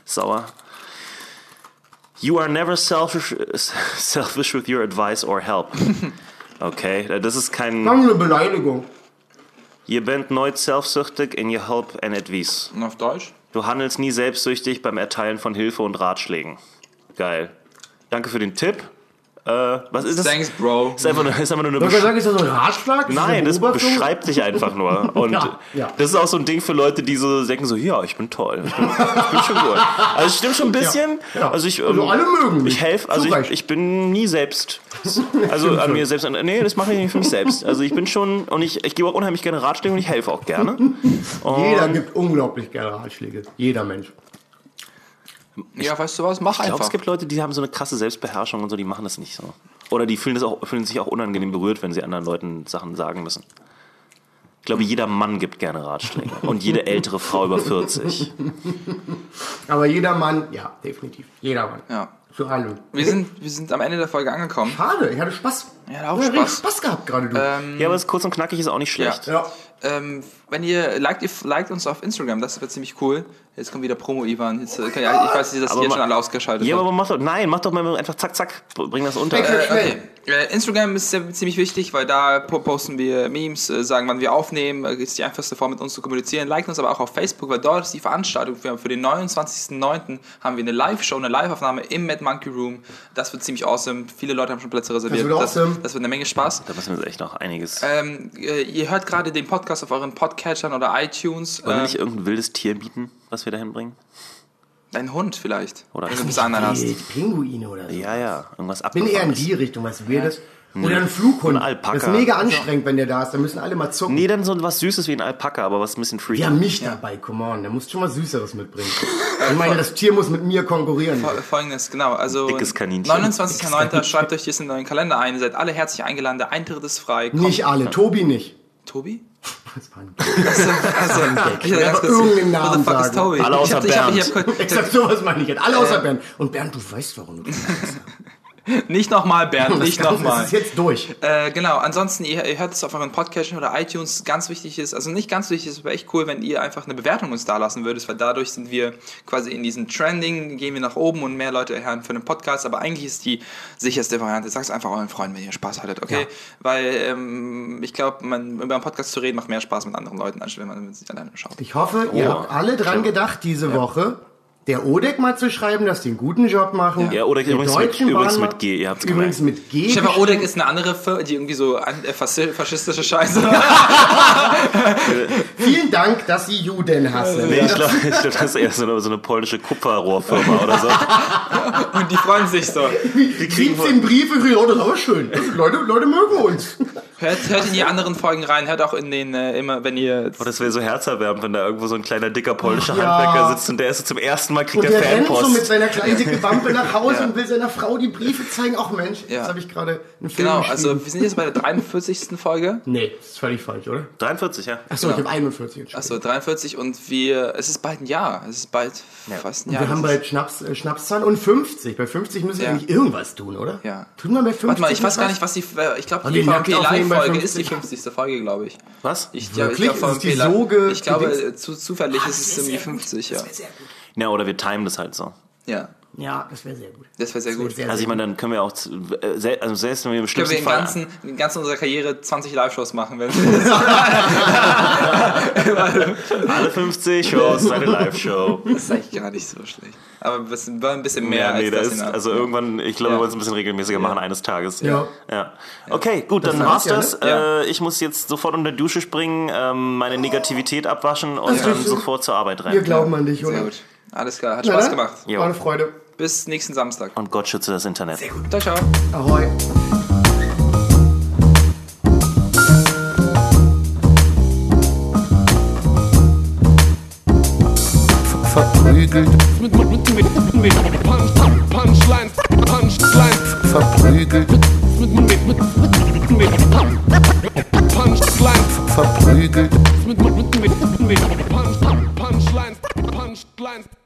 sauer. You are never selfish, selfish with your advice or help. Okay, das ist kein... Lang eine Beleidigung. Je bent nooit zelfzuchtig in je help en advies. Und auf Deutsch? Du handelst nie selbstsüchtig beim Erteilen von Hilfe und Ratschlägen. Geil. Danke für den Tipp. Äh, was ist das? Thanks, Bro. Ist einfach nur, ist einfach nur eine Besch sagen, ist das so ein Ratschlag? Nein, das beschreibt dich einfach nur. Und Ja, ja. das ist auch so ein Ding für Leute, die so denken so, ja, ich bin toll. Ich bin, ich bin schon gut. Also es stimmt schon ein bisschen. Ja, ja. Also ich, Also ähm, alle mögen mich. Ich helfe, also ich, ich bin nie selbst. Also an mir selbst. Nee, das mache ich nicht für mich selbst. Also ich bin schon, und ich, ich gebe auch unheimlich gerne Ratschläge und ich helfe auch gerne. Jeder gibt unglaublich gerne Ratschläge. Jeder Mensch. Ja, weißt du was? Mach Ich glaube, einfach. es gibt Leute, die haben so eine krasse Selbstbeherrschung und so, die machen das nicht so. Oder die fühlen, das auch, fühlen sich auch unangenehm berührt, wenn sie anderen Leuten Sachen sagen müssen. Ich glaube, jeder Mann gibt gerne Ratschläge. Und jede ältere Frau über 40. Aber jeder Mann, ja, definitiv. Jeder Mann. Ja. Zu allem. Wir sind, wir sind am Ende der Folge angekommen. Schade, ich hatte Spaß. Ja, hat auch richtig Spaß. Spaß gehabt gerade, du. Ja, aber es ist kurz und knackig ist auch nicht schlecht. ja. Ähm, wenn ihr liked, ihr liked uns auf Instagram, das wäre ziemlich cool. Jetzt kommt wieder Promo, Ivan. Jetzt, äh, ja, ich weiß, dass Aber ihr jetzt ma- schon alle ausgeschaltet Ja, habt. aber mach doch, nein, mach doch mal einfach zack, zack, bring das unter. Schnell. okay. Äh, Instagram ist sehr, ziemlich wichtig, weil da po- posten wir Memes, äh, sagen, wann wir aufnehmen. Äh, ist die einfachste Form, mit uns zu kommunizieren. Liken uns aber auch auf Facebook, weil dort ist die Veranstaltung. Für, für den 29.09. haben wir eine Live-Show, eine Live-Aufnahme im Mad Monkey Room. Das wird ziemlich awesome. Viele Leute haben schon Plätze reserviert. wird das, awesome. das wird eine Menge Spaß. Da müssen wir jetzt echt noch einiges. Ähm, äh, ihr hört gerade den Podcast auf euren Podcatchern oder iTunes. Wollen wir Äh, nicht irgendein wildes Tier bieten, was wir da hinbringen? dein Hund vielleicht. Oder- wenn du bis anderen hast. Pinguine oder so. Ja, ja, irgendwas Ich bin eher in die Richtung, was Weirdes. Oder ein Flughund. Ein Alpaka. Das ist mega anstrengend, wenn der da ist. Da müssen alle mal zucken. Nee, dann so was Süßes wie ein Alpaka, aber was ein bisschen freaky. Wir haben mich dabei, come on. Da musst du schon mal Süßeres mitbringen. Ich meine, das Tier muss mit mir konkurrieren. Fol- Folgendes, genau. Also Dickes Kaninchen. 29.09. schreibt euch das in euren Kalender ein. Ihr seid alle herzlich eingeladen. Der Eintritt ist frei. Kommt- Nicht alle. Tobi nicht. Tobi? Das war ein Also, ich hatte ganz kurz, irgendeinen who the Namen fuck is sagen. Alle ich außer hab, ich hab, ich hab, Bernd. Exakt sowas meine ich jetzt. Alle außer Bernd. Und Bernd, du weißt, warum du das sagst. nicht nochmal, Bernd, nicht Das nochmal. ist jetzt durch. Äh, genau, ansonsten, ihr, ihr hört es auf euren Podcast oder iTunes, ganz wichtig ist, also nicht ganz wichtig, es wäre echt cool, wenn ihr einfach eine Bewertung uns da lassen würdet, weil dadurch sind wir quasi in diesen Trending, gehen wir nach oben und mehr Leute hören für den Podcast, aber eigentlich ist die sicherste Variante, sagt es einfach euren Freunden, wenn ihr Spaß hattet, okay? Weil ähm, ich glaube, man über einen Podcast zu reden macht mehr Spaß mit anderen Leuten, als wenn man mit sich alleine schaut. Ich hoffe, ihr Oh. habt alle dran gedacht, diese Woche der Odek mal zu schreiben, dass die einen guten Job machen. Ja, Odek Der übrigens mit- übrigens mit G, ihr habt's Übrigens mit G. Stefan geschrieben. Odek ist eine andere Firma, die irgendwie so an, äh, faschistische Scheiße Vielen Dank, dass Sie Juden hassen. Nee, ich glaube, ich glaub, das ist eher so eine, so eine polnische Kupferrohrfirma oder so. und die freuen sich so. 17 Briefe, ja, das ist aber schön. Leute, Leute mögen uns. Hört, hört in die anderen Folgen rein, hört auch in den, äh, immer, wenn ihr... Oh, das wäre so herzerwärmend, wenn da irgendwo so ein kleiner, dicker polnischer Ja. Handwerker sitzt und der ist so zum ersten Mal, kriegt Und der der rennt so Fanpost. mit seiner kleinen dicke Wampe nach Hause und will seiner Frau die Briefe zeigen. Ach Mensch, Ja. jetzt habe ich gerade einen Film Genau, also wir sind jetzt bei der 43. Folge. Nee, das ist völlig falsch, oder? 43, ja. Achso, ich habe 41 entschieden. Achso, 43 und wir, es ist bald ein Jahr. Es ist bald fast ein Jahr. Wir haben bald Schnaps, äh, Schnapszahl und 50. Bei 50 müssen wir Ja. eigentlich irgendwas tun, oder? Ja. Tut man bei 50 Warte mal, ich weiß gar nicht, was die, äh, ich glaube, Und die die nackt Live-Folge ist die 50. 50. Folge, glaube ich. Was? Ich, Wirklich? Ich, glaub, Ist die so ich glaube, äh, zu, zufällig ist es irgendwie 50, ja. Ja, oder wir timen das halt so. Ja, Ja, das wäre sehr gut. das wäre sehr gut. Sehr, Also ich meine, dann können wir auch, äh, also selbst wenn wir im Können wir schlimmsten in Fall... ganzen, in ganzen unserer Karriere 20 Live-Shows machen, wenn Alle 50 Shows, eine Live-Show. Das ist eigentlich gar nicht so schlecht. Aber ein bisschen, ein bisschen mehr Ja, nee, als da das ist, also irgendwann, ich glaube, Ja. wir wollen es ein bisschen regelmäßiger machen eines Tages. Ja. ja. Okay, gut, dann war's war's ja, das. ne? Äh, ich muss jetzt sofort unter die Dusche springen, ähm, meine Negativität abwaschen und dann ist- sofort zur Arbeit Wir rein. glauben an dich, oder? Sehr gut. Alles klar, hat Na Spaß dann? gemacht. Jo. War eine Freude. Bis nächsten Samstag. Und Gott schütze das Internet. Sehr gut. Ciao, ciao. Ahoi. verprügelt. Punchlines, Punchlines, verprügelt. Punchlines, verprügelt. Punchlines, Punchlines.